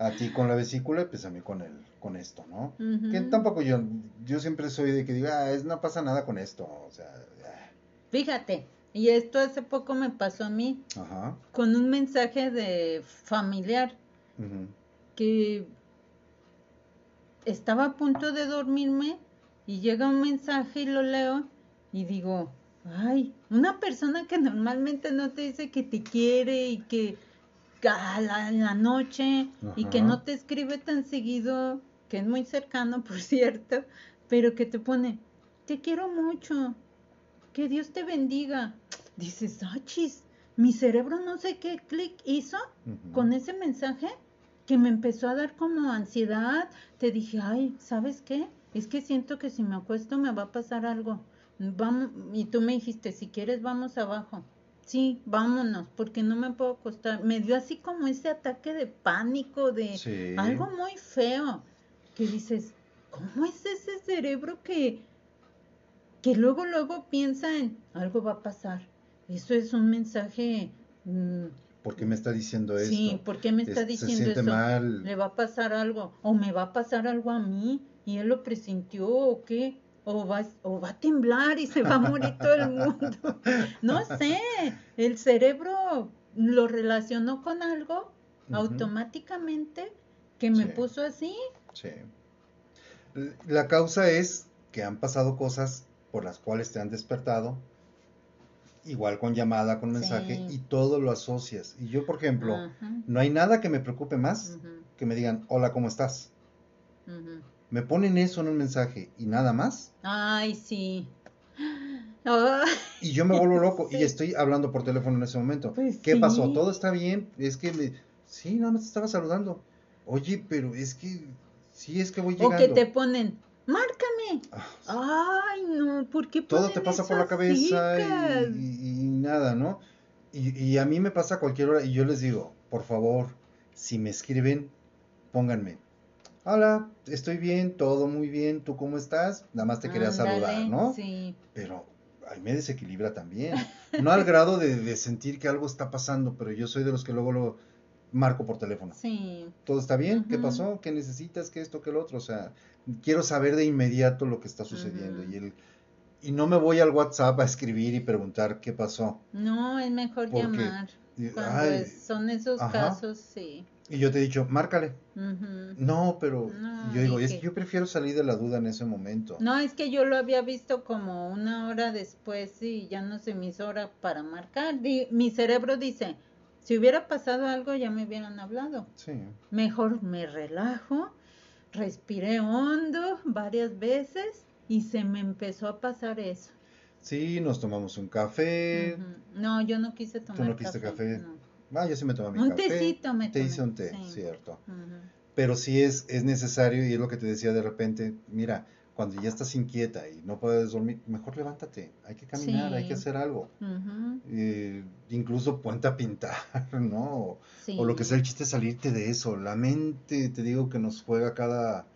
A ti con la vesícula y pues a mí con el, con esto, ¿no? Que tampoco yo, yo siempre soy de que diga, ah, es, no pasa nada con esto, o sea, ah, Fíjate, y esto hace poco me pasó a mí ajá, con un mensaje de familiar que estaba a punto de dormirme y llega un mensaje y lo leo y digo, ay, una persona que normalmente no te dice que te quiere y que a la, en la noche y que no te escribe tan seguido, que es muy cercano, por cierto, pero que te pone, te quiero mucho, que Dios te bendiga. dices, ah, chis, mi cerebro no sé qué clic hizo con ese mensaje que me empezó a dar como ansiedad. Te dije, ay, ¿sabes qué? Es que siento que si me acuesto me va a pasar algo. Vamos, y tú me dijiste, si quieres vamos abajo. Sí, vámonos, porque no me puedo acostar. Me dio así como ese ataque de pánico, de Sí. algo muy feo, que dices, ¿cómo es ese cerebro que, que luego, luego piensa en algo va a pasar? Eso es un mensaje, mm, ¿Por qué me está diciendo esto? sí, ¿por qué me está Es- diciendo se siente eso? mal. ¿Le va a pasar algo? ¿O me va a pasar algo a mí? ¿Y él lo presintió o qué? ¿O va, o va a temblar y se va a morir todo el mundo? No sé, el cerebro lo relacionó con algo automáticamente que me Sí. puso así. Sí. La causa es que han pasado cosas por las cuales te han despertado, igual con llamada, con mensaje, Sí. y todo lo asocias. Y yo, por ejemplo, no hay nada que me preocupe más que me digan, hola, ¿cómo estás? ujú. Me ponen eso en un mensaje y nada más, Ay, sí. Y yo me vuelvo loco y estoy hablando por teléfono en ese momento. Pues ¿Qué pasó? ¿Todo está bien? Es que me... Sí, nada más te estaba saludando. Oye, pero es que... Sí, es que voy o llegando. que te ponen, márcame. Ah, Ay, no, ¿por qué todo te pasa por la cabeza Cas? y, y- y nada, ¿no? Y, y a mí me pasa a cualquier hora y yo les digo, por favor, si me escriben, pónganme. Hola, estoy bien, todo muy bien, ¿tú cómo estás? Nada más te quería saludar, ¿no? Sí. Pero ahí me desequilibra también. No al grado de, de sentir que algo está pasando, pero yo soy de los que luego lo marco por teléfono. Sí, ¿Todo está bien? ¿Qué pasó? ¿Qué necesitas? ¿Qué esto? ¿Qué lo otro? O sea, quiero saber de inmediato lo que está sucediendo. Y el y no me voy al WhatsApp a escribir y preguntar qué pasó. no, es mejor Porque, llamar. Cuando ay, son esos ajá. casos, sí. Y yo te he dicho, márcale. No, pero No, yo digo, es que- yo prefiero salir de la duda en ese momento. No, es que yo lo había visto como una hora después y ya no se me hizo hora para marcar. Mi cerebro dice, si hubiera pasado algo ya me hubieran hablado. Sí. Mejor me relajo, respiré hondo varias veces y se me empezó a pasar eso. Sí, nos tomamos un café. No, yo no quise tomar no quiste café? no. Ah, yo sí me tomé mi Un café. tecito me Te tomé, hice un té, sí. cierto. Pero sí es, es necesario y es lo que te decía de repente, mira, cuando ya estás inquieta y no puedes dormir, mejor levántate, hay que caminar, hay que hacer algo. Eh, incluso ponte a pintar, ¿no? Sí. o lo que sea, el chiste es salirte de eso. La mente, te digo que nos juega cada,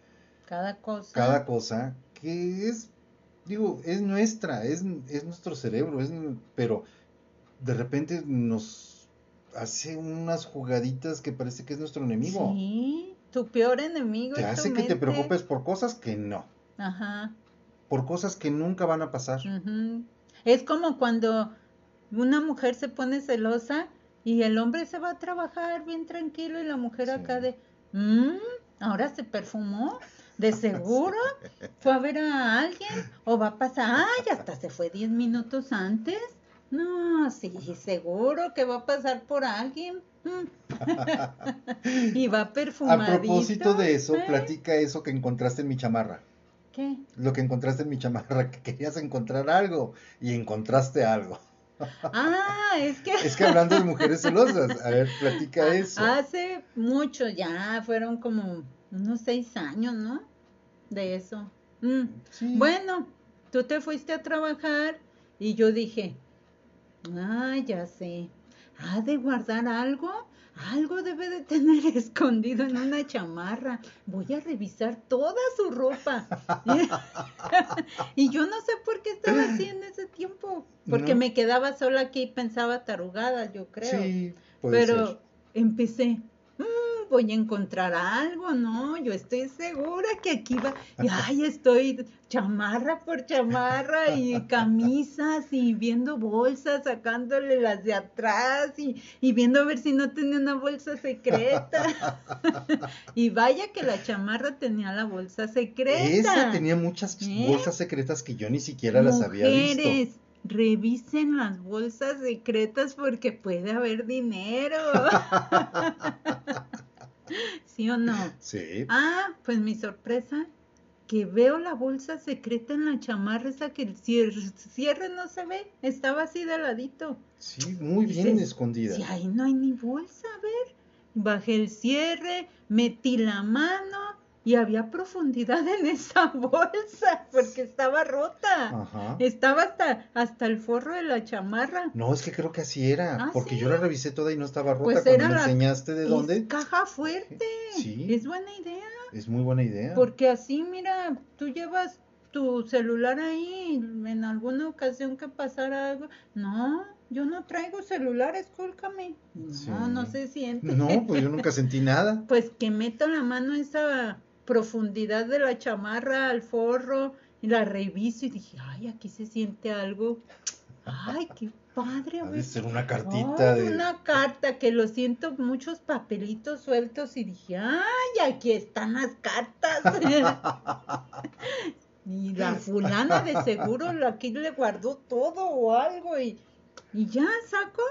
Cada cosa. cada cosa que es, digo, es nuestra, es, es nuestro cerebro, es, pero de repente nos hace unas jugaditas que parece que es nuestro enemigo. Sí, tu peor enemigo Te es tu hace que te preocupes por cosas que no, Ajá. por cosas que nunca van a pasar. Es como cuando una mujer se pone celosa y el hombre se va a trabajar bien tranquilo y la mujer Sí. acá de, "Mm, ahora se perfumó, de seguro fue a ver a alguien o va a pasar, ay, hasta se fue 10 minutos antes. No, sí, seguro que va a pasar por alguien. Mm. y va A perfumadito. propósito de eso, ¿eh? platica eso que encontraste en mi chamarra. ¿Qué? Lo que encontraste en mi chamarra, que querías encontrar algo y encontraste algo. Ah, es que Es que hablando de mujeres celosas, a ver, platica eso. hace mucho ya, fueron como unos seis años, ¿no? De eso. Mm. Sí. Bueno, tú te fuiste a trabajar y yo dije, ah, ya sé, ha de guardar algo, algo debe de tener escondido en una chamarra. Voy a revisar toda su ropa. y yo no sé por qué estaba así en ese tiempo, porque No. me quedaba sola aquí y pensaba tarugada, yo creo. Sí, puede Pero ser. empecé, "Mm, voy a encontrar algo, ¿no? Yo estoy segura que aquí va. Y ay, estoy chamarra por chamarra y camisas y viendo bolsas, sacándole las de atrás y, y viendo a ver si no tenía una bolsa secreta. y vaya que la chamarra tenía la bolsa secreta. Esa tenía muchas ¿Eh? bolsas secretas que yo ni siquiera las había visto. Mujeres, revisen las bolsas secretas porque puede haber dinero. ¿Sí o no? Sí. Ah, pues mi sorpresa, que veo la bolsa secreta en la chamarra, esa que el cierre, cierre no se ve, estaba así de ladito. Sí, muy bien Dices, escondida. Si ahí no hay ni bolsa, a ver. Bajé el cierre, metí la mano y había profundidad en esa bolsa porque estaba rota. Ajá. Estaba hasta, hasta el forro de la chamarra. No, es que creo que así era, Ah, porque ¿sí? yo la revisé toda y no estaba rota. Pues Cuando me enseñaste de dónde, caja fuerte. Sí. Es buena idea. es muy buena idea. Porque así, mira, tú llevas tu celular ahí en alguna ocasión que pasara algo. No, yo no traigo celular, escúlcame. No, Sí. no se siente. No, pues yo nunca sentí nada. Pues que meto la mano en esa profundidad de la chamarra al forro y la reviso y dije, ay, aquí se siente algo. Ay, qué padre. ver. ser una cartita de... una carta que lo siento muchos papelitos sueltos y dije, ay, aquí están las cartas. y la fulana de seguro aquí le guardó todo o algo y, y ya saco.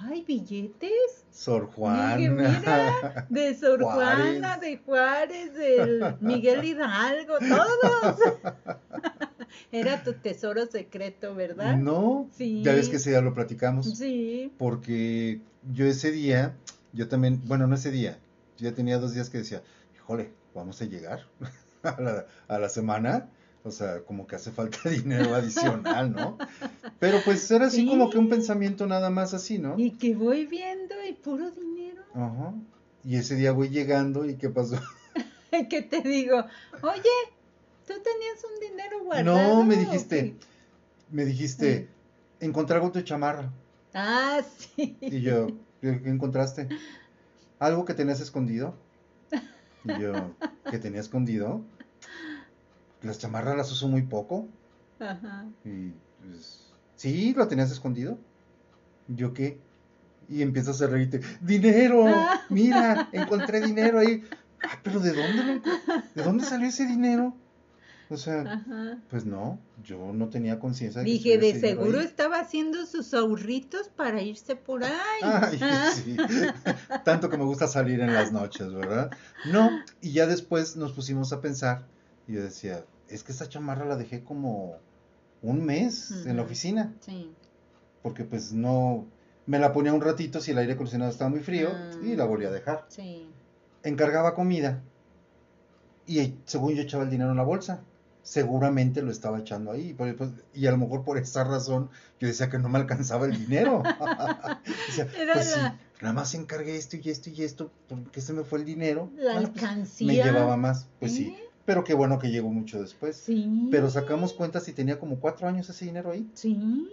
Ay, billetes. Sor Juana. mira, de Sor Juárez. Juana, de Juárez, del Miguel Hidalgo, todos. Era tu tesoro secreto, ¿verdad? No, Sí. ya ves que ese día lo platicamos. Sí. Porque yo ese día, yo también, bueno, no ese día, yo ya tenía dos días que decía, híjole, vamos a llegar a la, a la semana. O sea, como que hace falta dinero adicional, ¿no? Pero pues era así Sí. como que un pensamiento nada más así, ¿no? Y que voy viendo y puro dinero. Ajá. Y ese día voy llegando y ¿qué pasó? que te digo, oye, tú tenías un dinero guardado. No, me dijiste, qué?" me dijiste, encontré algo en tu chamarra. Ah, sí. Y yo, ¿qué qué encontraste? ¿Algo que tenías escondido? Y yo, ¿que tenía escondido? Las chamarras las uso muy poco. Ajá. Y pues, ¿sí? ¿Lo tenías escondido? ¿Y ¿Yo qué? Y empiezas a reírte. ¡Dinero! Ah. Mira, encontré dinero ahí. Ah, pero ¿de dónde lo ¿De dónde salió ese dinero? O sea, Ajá. pues no, yo no tenía conciencia de que Dije, de seguro estaba haciendo sus ahorritos para irse por ahí. Ay, Ah. sí. Tanto que me gusta salir en las noches, ¿verdad? No, y ya después nos pusimos a pensar y yo decía, es que esta chamarra la dejé como un mes en la oficina, Sí. porque pues no, me la ponía un ratito si el aire acondicionado estaba muy frío Ah. y la volví a dejar. Sí. Encargaba comida y según yo echaba el dinero en la bolsa. Seguramente lo estaba echando ahí. por- pues, y a lo mejor por esa razón yo decía que no me alcanzaba el dinero. Pues la- nada más encargué esto y esto y esto. ¿Por qué se me fue el dinero? La pues, me llevaba más. Pues sí. Pero qué bueno que llegó mucho después. Sí. Pero sacamos cuentas y tenía como cuatro años ese dinero ahí. Sí.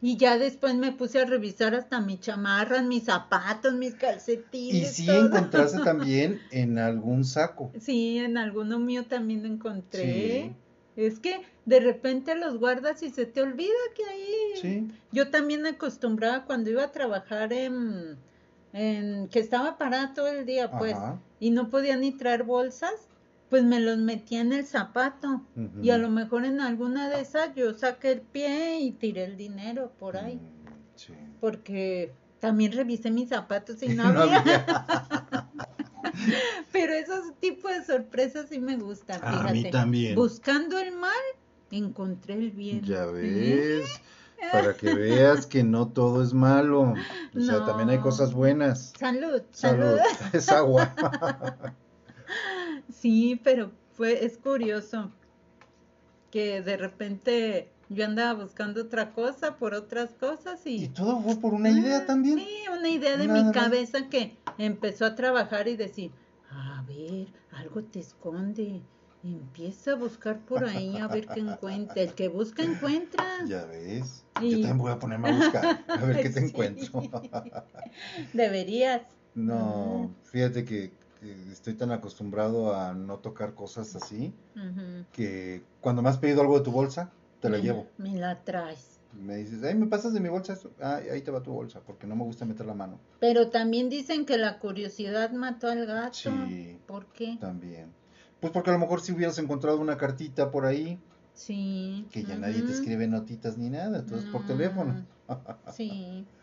Y ya después me puse a revisar hasta mis chamarras, mis zapatos, mis calcetines. Y sí todo. encontraste también en algún saco. Sí, en alguno mío también encontré. Es que de repente los guardas y se te olvida que ahí. Sí. Yo también acostumbraba cuando iba a trabajar en, en que estaba parada todo el día, pues, Ajá. y no podía ni traer bolsas, pues me los metía en el zapato. Y a lo mejor en alguna de esas yo saqué el pie y tiré el dinero por ahí. Mm, sí. Porque también revisé mis zapatos y no No había. había. Pero esos tipos de sorpresas sí me gustan, A mí también. Buscando el mal, encontré el bien. Ya ¿Sí? ves, para que veas que no todo es malo. O sea, también hay cosas buenas. Salud, Salud, salud. es agua. Sí, pero fue, es curioso que de repente yo andaba buscando otra cosa por otras cosas y... Y todo fue por una idea Ah, también. Sí, una idea de Nada mi más. cabeza que empezó a trabajar y decir, a ver, algo te esconde. Empieza a buscar por ahí a ver qué encuentra. El que busca encuentra. Ya ves. Yo también voy a ponerme a buscar, a ver qué te Sí. encuentro. Deberías. No, fíjate que, que estoy tan acostumbrado a no tocar cosas así que cuando me has pedido algo de tu bolsa, te la Me- llevo. Me la traes. Me dices, ay, ¿me pasas de mi bolsa? Ah, ahí te va tu bolsa, porque no me gusta meter la mano. Pero también dicen que la curiosidad mató al gato. Sí. ¿Por qué? También. Pues porque a lo mejor si hubieras encontrado una cartita por ahí, Sí. que ya nadie te escribe notitas ni nada, entonces por No, teléfono. Sí.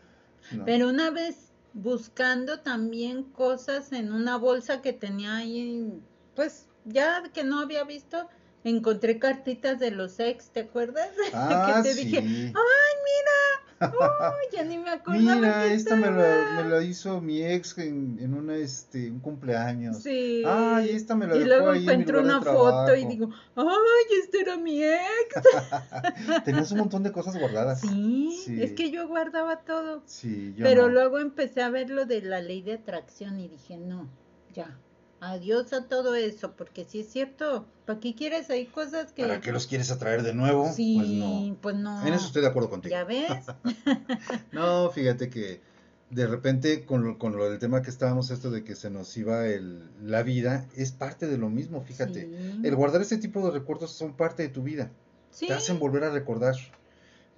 No. Pero una vez buscando también cosas en una bolsa que tenía ahí, pues ya que no había visto, encontré cartitas de los ex, ¿te acuerdas? Ah, que te sí. dije, ay, mira, Ya ni me acordaba Mira, esta me estaba". la, me la hizo mi ex en, en una, este, un cumpleaños. Sí. Ay, esta me la y dejó luego ahí en mi encuentro lugar una de foto y digo, ay, este era mi ex. Tenías un montón de cosas guardadas. Sí, Sí. es que yo guardaba todo. Sí, yo Pero no. luego empecé a ver lo de la ley de atracción y dije, no, ya, adiós a todo eso, porque si es cierto, ¿para qué quieres ahí cosas que... ¿Para qué los quieres atraer de nuevo? Sí, Pues no. pues no. En eso estoy de acuerdo contigo. ¿Ya ves? No, fíjate que de repente con lo, con lo del tema que estábamos, esto de que se nos iba el, la vida, es parte de lo mismo, fíjate. Sí. El guardar ese tipo de recuerdos son parte de tu vida. Sí, Te hacen volver a recordar.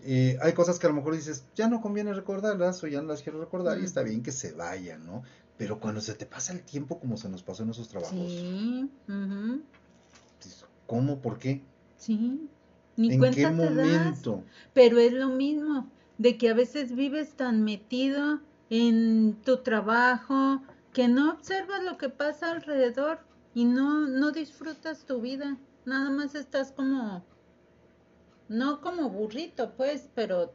Eh, hay cosas que a lo mejor dices, ya no conviene recordarlas o ya no las quiero recordar y está bien que se vayan, ¿no? Pero cuando se te pasa el tiempo como se nos pasó en esos trabajos, sí, ¿cómo? ¿Por qué? sí. Ni ¿En cuenta qué das. momento? Pero es lo mismo, de que a veces vives tan metido en tu trabajo que no observas lo que pasa alrededor y no, no disfrutas tu vida. Nada más estás como, no como burrito, pues, pero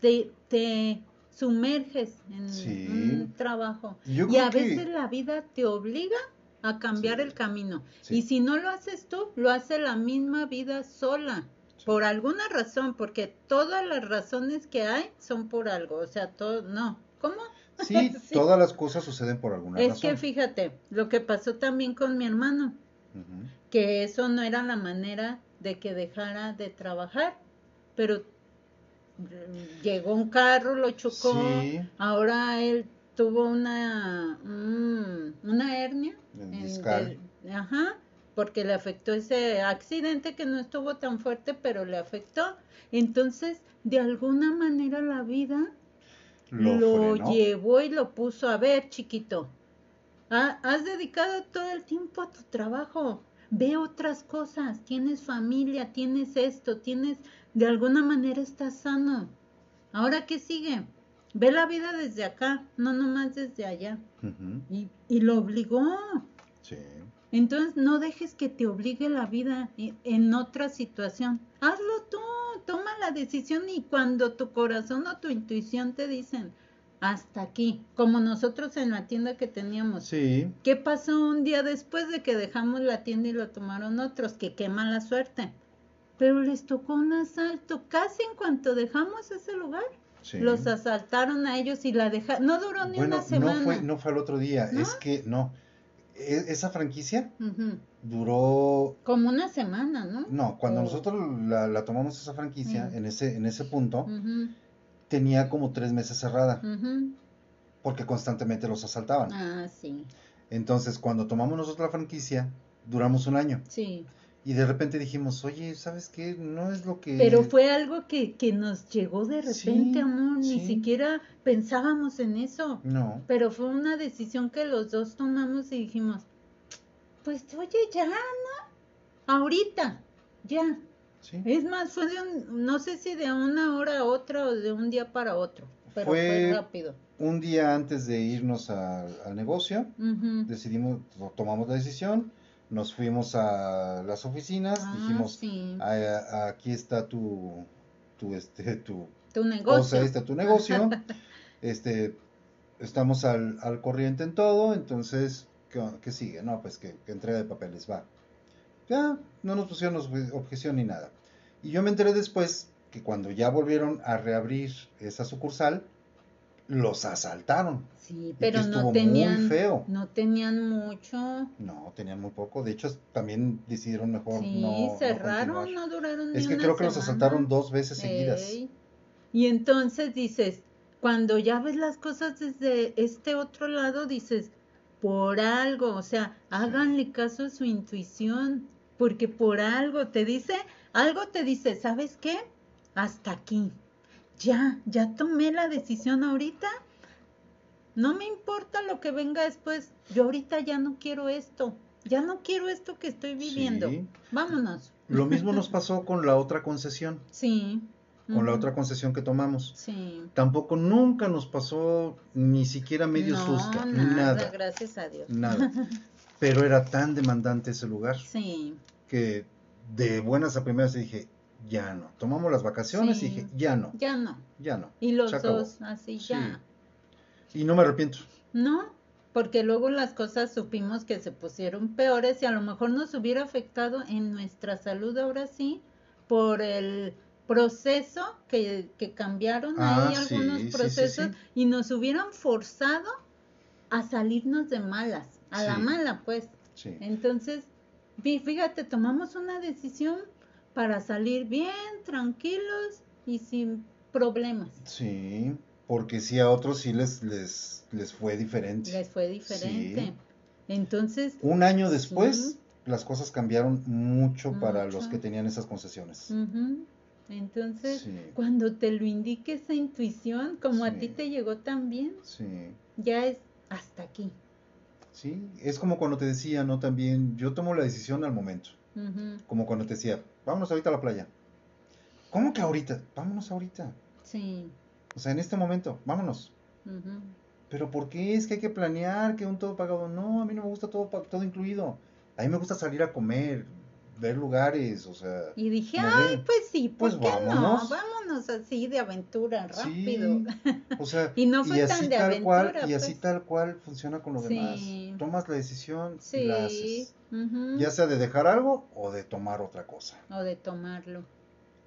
te, te sumerges en Sí. un trabajo. Yo Y a que- veces la vida te obliga a cambiar Sí. el camino. Sí. Y si no lo haces tú, lo hace la misma vida sola. Por alguna razón, porque todas las razones que hay son por algo. O sea, todo, no. ¿Cómo? Sí, todas las cosas suceden por alguna es razón. que fíjate, lo que pasó también con mi hermano, que eso no era la manera de que dejara de trabajar, pero mm, llegó un carro, lo chocó, Sí. ahora él tuvo una, mm, una hernia. En del- ajá, porque le afectó ese accidente que no estuvo tan fuerte, pero le afectó. Entonces, de alguna manera la vida Lo, llevó y lo puso a ver, chiquito. ha- Has dedicado todo el tiempo a tu trabajo. Ve otras cosas. Tienes familia, tienes esto, tienes. De alguna manera estás sano. Ahora, ¿qué sigue? Ve la vida desde acá, no nomás desde allá. Y, y lo obligó. Sí. Entonces no dejes que te obligue la vida en, en otra situación. Hazlo tú, toma la decisión y cuando tu corazón o tu intuición te dicen hasta aquí, como nosotros en la tienda que teníamos. Sí. ¿Qué pasó un día después de que dejamos la tienda y lo tomaron otros? Que qué mala suerte. Pero les tocó un asalto casi en cuanto dejamos ese lugar. sí. Los asaltaron a ellos y la dejaron. No duró ni Bueno, una semana. no fue, no fue al otro día, ¿No? es que no. E- esa franquicia duró, Como una semana, ¿no? no, cuando Oh. nosotros la, la tomamos esa franquicia, en ese, en ese punto, tenía como tres meses cerrada, porque constantemente los asaltaban. Ah, sí, Entonces, cuando tomamos nosotros la franquicia, duramos un año. sí. Y de repente dijimos, oye, ¿sabes qué? No es lo que... Pero fue algo que, que nos llegó de repente, Sí, amor. Ni sí. siquiera pensábamos en eso. No, Pero fue una decisión que los dos tomamos y dijimos, pues oye, ya, ¿no? Ahorita, ya. Sí. Es más, fue de un, no sé si de una hora a otra o de un día para otro, pero fue, Fue- rápido. Un día antes de irnos a- al negocio, decidimos, tomamos la decisión, nos fuimos a las oficinas, Ah, dijimos, sí. "A- a- aquí está tu, tu, este, tu Tu negocio. cosa, ahí está tu negocio, este, estamos al, al corriente en todo, entonces, ¿qué, qué sigue? No, pues que, que entrega de papeles, va. Ya, no nos pusieron obje- objeción ni nada. Y yo me enteré después que cuando ya volvieron a reabrir esa sucursal, los asaltaron. Sí, pero no muy tenían, feo. no tenían mucho. No, tenían muy poco. De hecho, también decidieron mejor Sí, no, cerraron, no duraron ni Es que una creo que los semana. asaltaron dos veces seguidas. Ey. Y entonces dices, cuando ya ves las cosas desde este otro lado, dices, por algo, o sea, háganle caso a su intuición, porque por algo te dice, algo te dice, ¿sabes qué? Hasta aquí. Ya, ya tomé la decisión ahorita. No me importa lo que venga después. Yo ahorita ya no quiero esto. Ya no quiero esto que estoy viviendo. Sí. Vámonos. Lo mismo nos pasó con la otra concesión, Sí. con la otra concesión que tomamos. Sí. Tampoco nunca nos pasó ni siquiera medio no, susto, nada, nada, gracias a Dios. nada. pero era tan demandante ese lugar Sí. que de buenas a primeras dije, ya no. Tomamos las vacaciones Sí. y dije, ya no, Ya no. ya no. Y los dos, así Sí. ya. Y no me arrepiento. No, porque luego las cosas supimos que se pusieron peores y a lo mejor nos hubiera afectado en nuestra salud ahora sí por el proceso que, que cambiaron Ah, ahí sí, algunos procesos y nos hubieran forzado a salirnos de malas, a la mala pues. Sí. Entonces, fíjate, tomamos una decisión para salir bien, tranquilos y sin problemas. Sí, porque sí a otros sí les, les, les fue diferente. Les fue diferente. Sí. Entonces, Un año después, las cosas cambiaron mucho para los que tenían esas concesiones. entonces Sí. cuando te lo indique esa intuición, como a ti te llegó también, ya es hasta aquí. Sí, es como cuando te decía, ¿no? También yo tomo la decisión al momento, como cuando te decía, vámonos ahorita a la playa. ¿Cómo que ahorita? Vámonos ahorita. Sí. O sea, en este momento, vámonos. ujú. Pero ¿por qué? Es que hay que planear, que un todo pagado. No, a mí no me gusta todo, todo incluido. A mí me gusta salir a comer, ver lugares, o sea... Y dije, ay, pues sí, ¿por Pues qué vámonos. no? Vámonos así de aventura, rápido. Sí, o sea, Y no fue tan así de tal cual, aventura, y así pues. tal cual funciona con los Sí. demás. Tomas la decisión y Sí. la haces. ujú, Ya sea de dejar algo o de tomar otra cosa. O de tomarlo.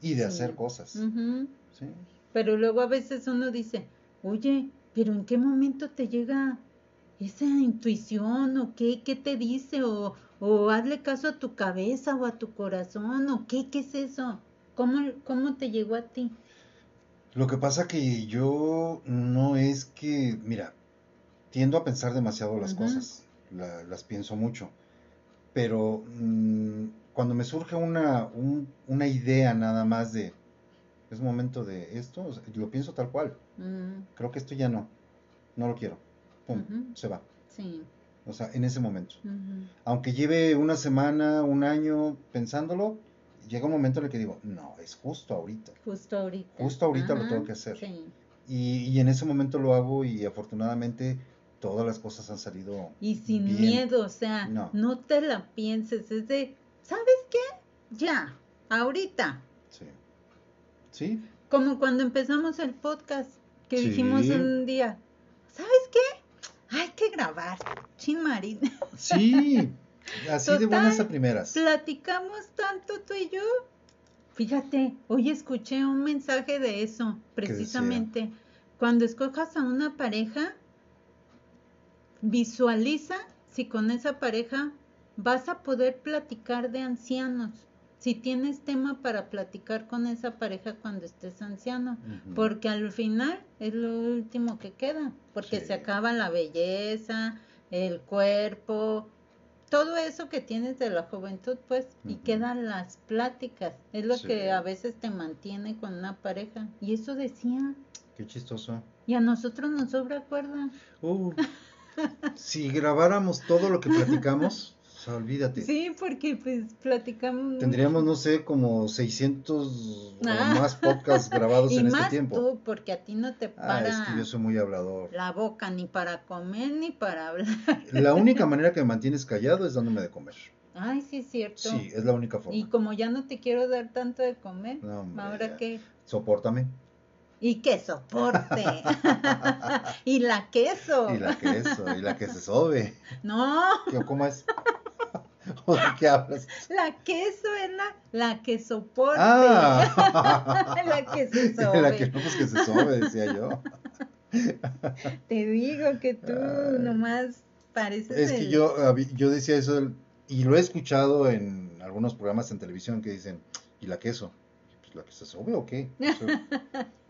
Y de hacer cosas. Pero luego a veces uno dice, oye, pero ¿en qué momento te llega esa intuición o qué, qué te dice o, o hazle caso a tu cabeza o a tu corazón o qué, qué es eso? ¿Cómo, cómo te llegó a ti? Lo que pasa que yo no es que, mira, tiendo a pensar demasiado las cosas, la- las pienso mucho, pero mm, cuando me surge una, un- una idea nada más de, es momento de esto, o sea, lo pienso tal cual, Mm, creo que esto ya no, no lo quiero, pum, se va, sí. O sea, en ese momento. Aunque lleve una semana, un año pensándolo, llega un momento en el que digo, no, es justo ahorita. Justo ahorita. Justo ahorita lo tengo que hacer. Sí. Y, y en ese momento lo hago y afortunadamente todas las cosas han salido Y sin bien. miedo, o sea, No. no. te la pienses, es de, ¿sabes qué? Ya, ahorita. Sí. Sí, Como cuando empezamos el podcast, que Sí. dijimos un día, ¿sabes qué? Hay que grabar, chin Marín. sí. Así de buenas a primeras. Platicamos tanto tú y yo. Fíjate, hoy escuché un mensaje de eso, precisamente. Cuando escojas a una pareja, visualiza si con esa pareja vas a poder platicar de ancianos. Si tienes tema para platicar con esa pareja cuando estés anciano. Porque al final es lo último que queda, porque Sí. se acaba la belleza, el cuerpo, todo eso que tienes de la juventud, pues, y quedan las pláticas. Es lo Sí. que a veces te mantiene con una pareja. Y eso decía, Qué chistoso. y a nosotros nos sobra cuerda. Uh, si grabáramos todo lo que platicamos, sea, olvídate. Sí, porque pues platicamos. Tendríamos, no sé, como 600 Ah. o más podcasts grabados y en más este tiempo. tú, porque a ti no te Ah, para es que yo soy muy hablador. la boca ni para comer ni para hablar. La única manera que me mantienes callado es dándome de comer. Ay, sí es cierto. Sí, es la única forma. Y como ya no te quiero dar tanto de comer, No, hombre, ahora qué. Sopórtame. Y que soporte. y la queso. Y la queso, y la que se sobe. No, ¿Qué- ¿Cómo es? ¿O de qué hablas? la queso es la, que soporte. Ah, la que se sobe. la que no, pues que se sobe, decía yo. Te digo que tú Ay. nomás pareces Es que el- yo, yo decía eso y lo he escuchado en algunos programas en televisión que dicen, ¿y la queso? Pues la que se sobe o qué? O sea,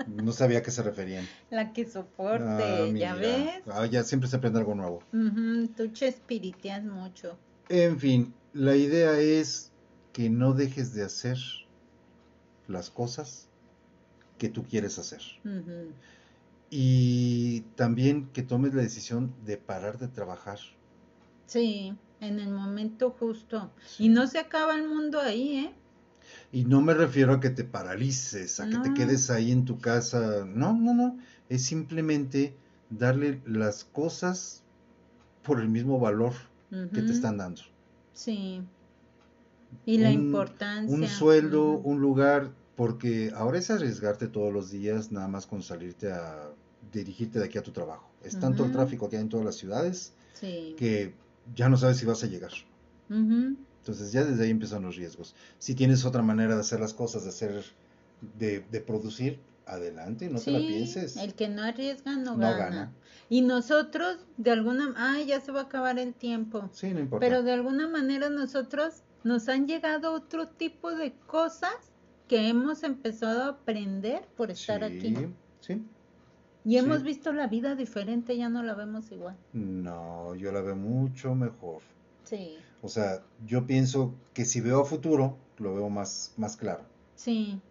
no sabía a qué se referían. la que soporte, Ah, ¿ya ves? Ah, ya siempre se aprende algo nuevo. Ujú, tú chespiriteas mucho. En fin, la idea es que no dejes de hacer las cosas que tú quieres hacer. Y también que tomes la decisión de parar de trabajar. Sí, en el momento justo. Sí. Y no se acaba el mundo ahí, ¿eh? Y no me refiero a que te paralices, a que te quedes ahí en tu casa. No, no, no. Es simplemente darle las cosas por el mismo valor que te están dando. Sí. Y la importancia. Un sueldo, un lugar, porque ahora es arriesgarte todos los días nada más con salirte a dirigirte de aquí a tu trabajo. Es tanto el tráfico que hay en todas las ciudades que ya no sabes si vas a llegar. Entonces ya desde ahí empiezan los riesgos. Si tienes otra manera de hacer las cosas, de hacer, de, de producir, adelante, no te la pienses. El que no arriesga no, gana. Y nosotros, de alguna, ay, ya se va a acabar el tiempo. Sí, no importa. Pero de alguna manera nosotros nos han llegado otro tipo de cosas que hemos empezado a aprender por estar aquí. Sí. Y hemos visto la vida diferente, ya no la vemos igual. No, yo la veo mucho mejor. Sí. O sea, yo pienso que si veo a futuro, lo veo más, más claro. Sí.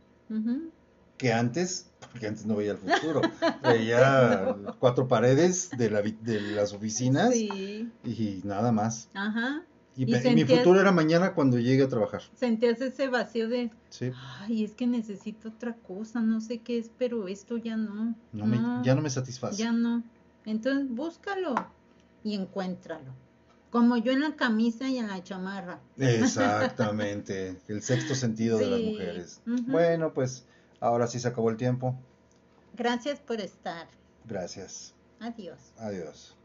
Que antes, porque antes no veía el futuro. veía cuatro paredes de, la, de las oficinas y nada más. Ajá. Y, mi futuro era mañana cuando llegue a trabajar. Sentías ese vacío de, sí. ay, es que necesito otra cosa, no sé qué es, pero esto ya no. no, ya no me satisface. Ya no. Entonces búscalo y encuéntralo. Como yo en la camisa y en la chamarra. Exactamente, el sexto sentido de las mujeres. Bueno, pues ahora sí se acabó el tiempo. Gracias por estar. Gracias. Adiós. Adiós.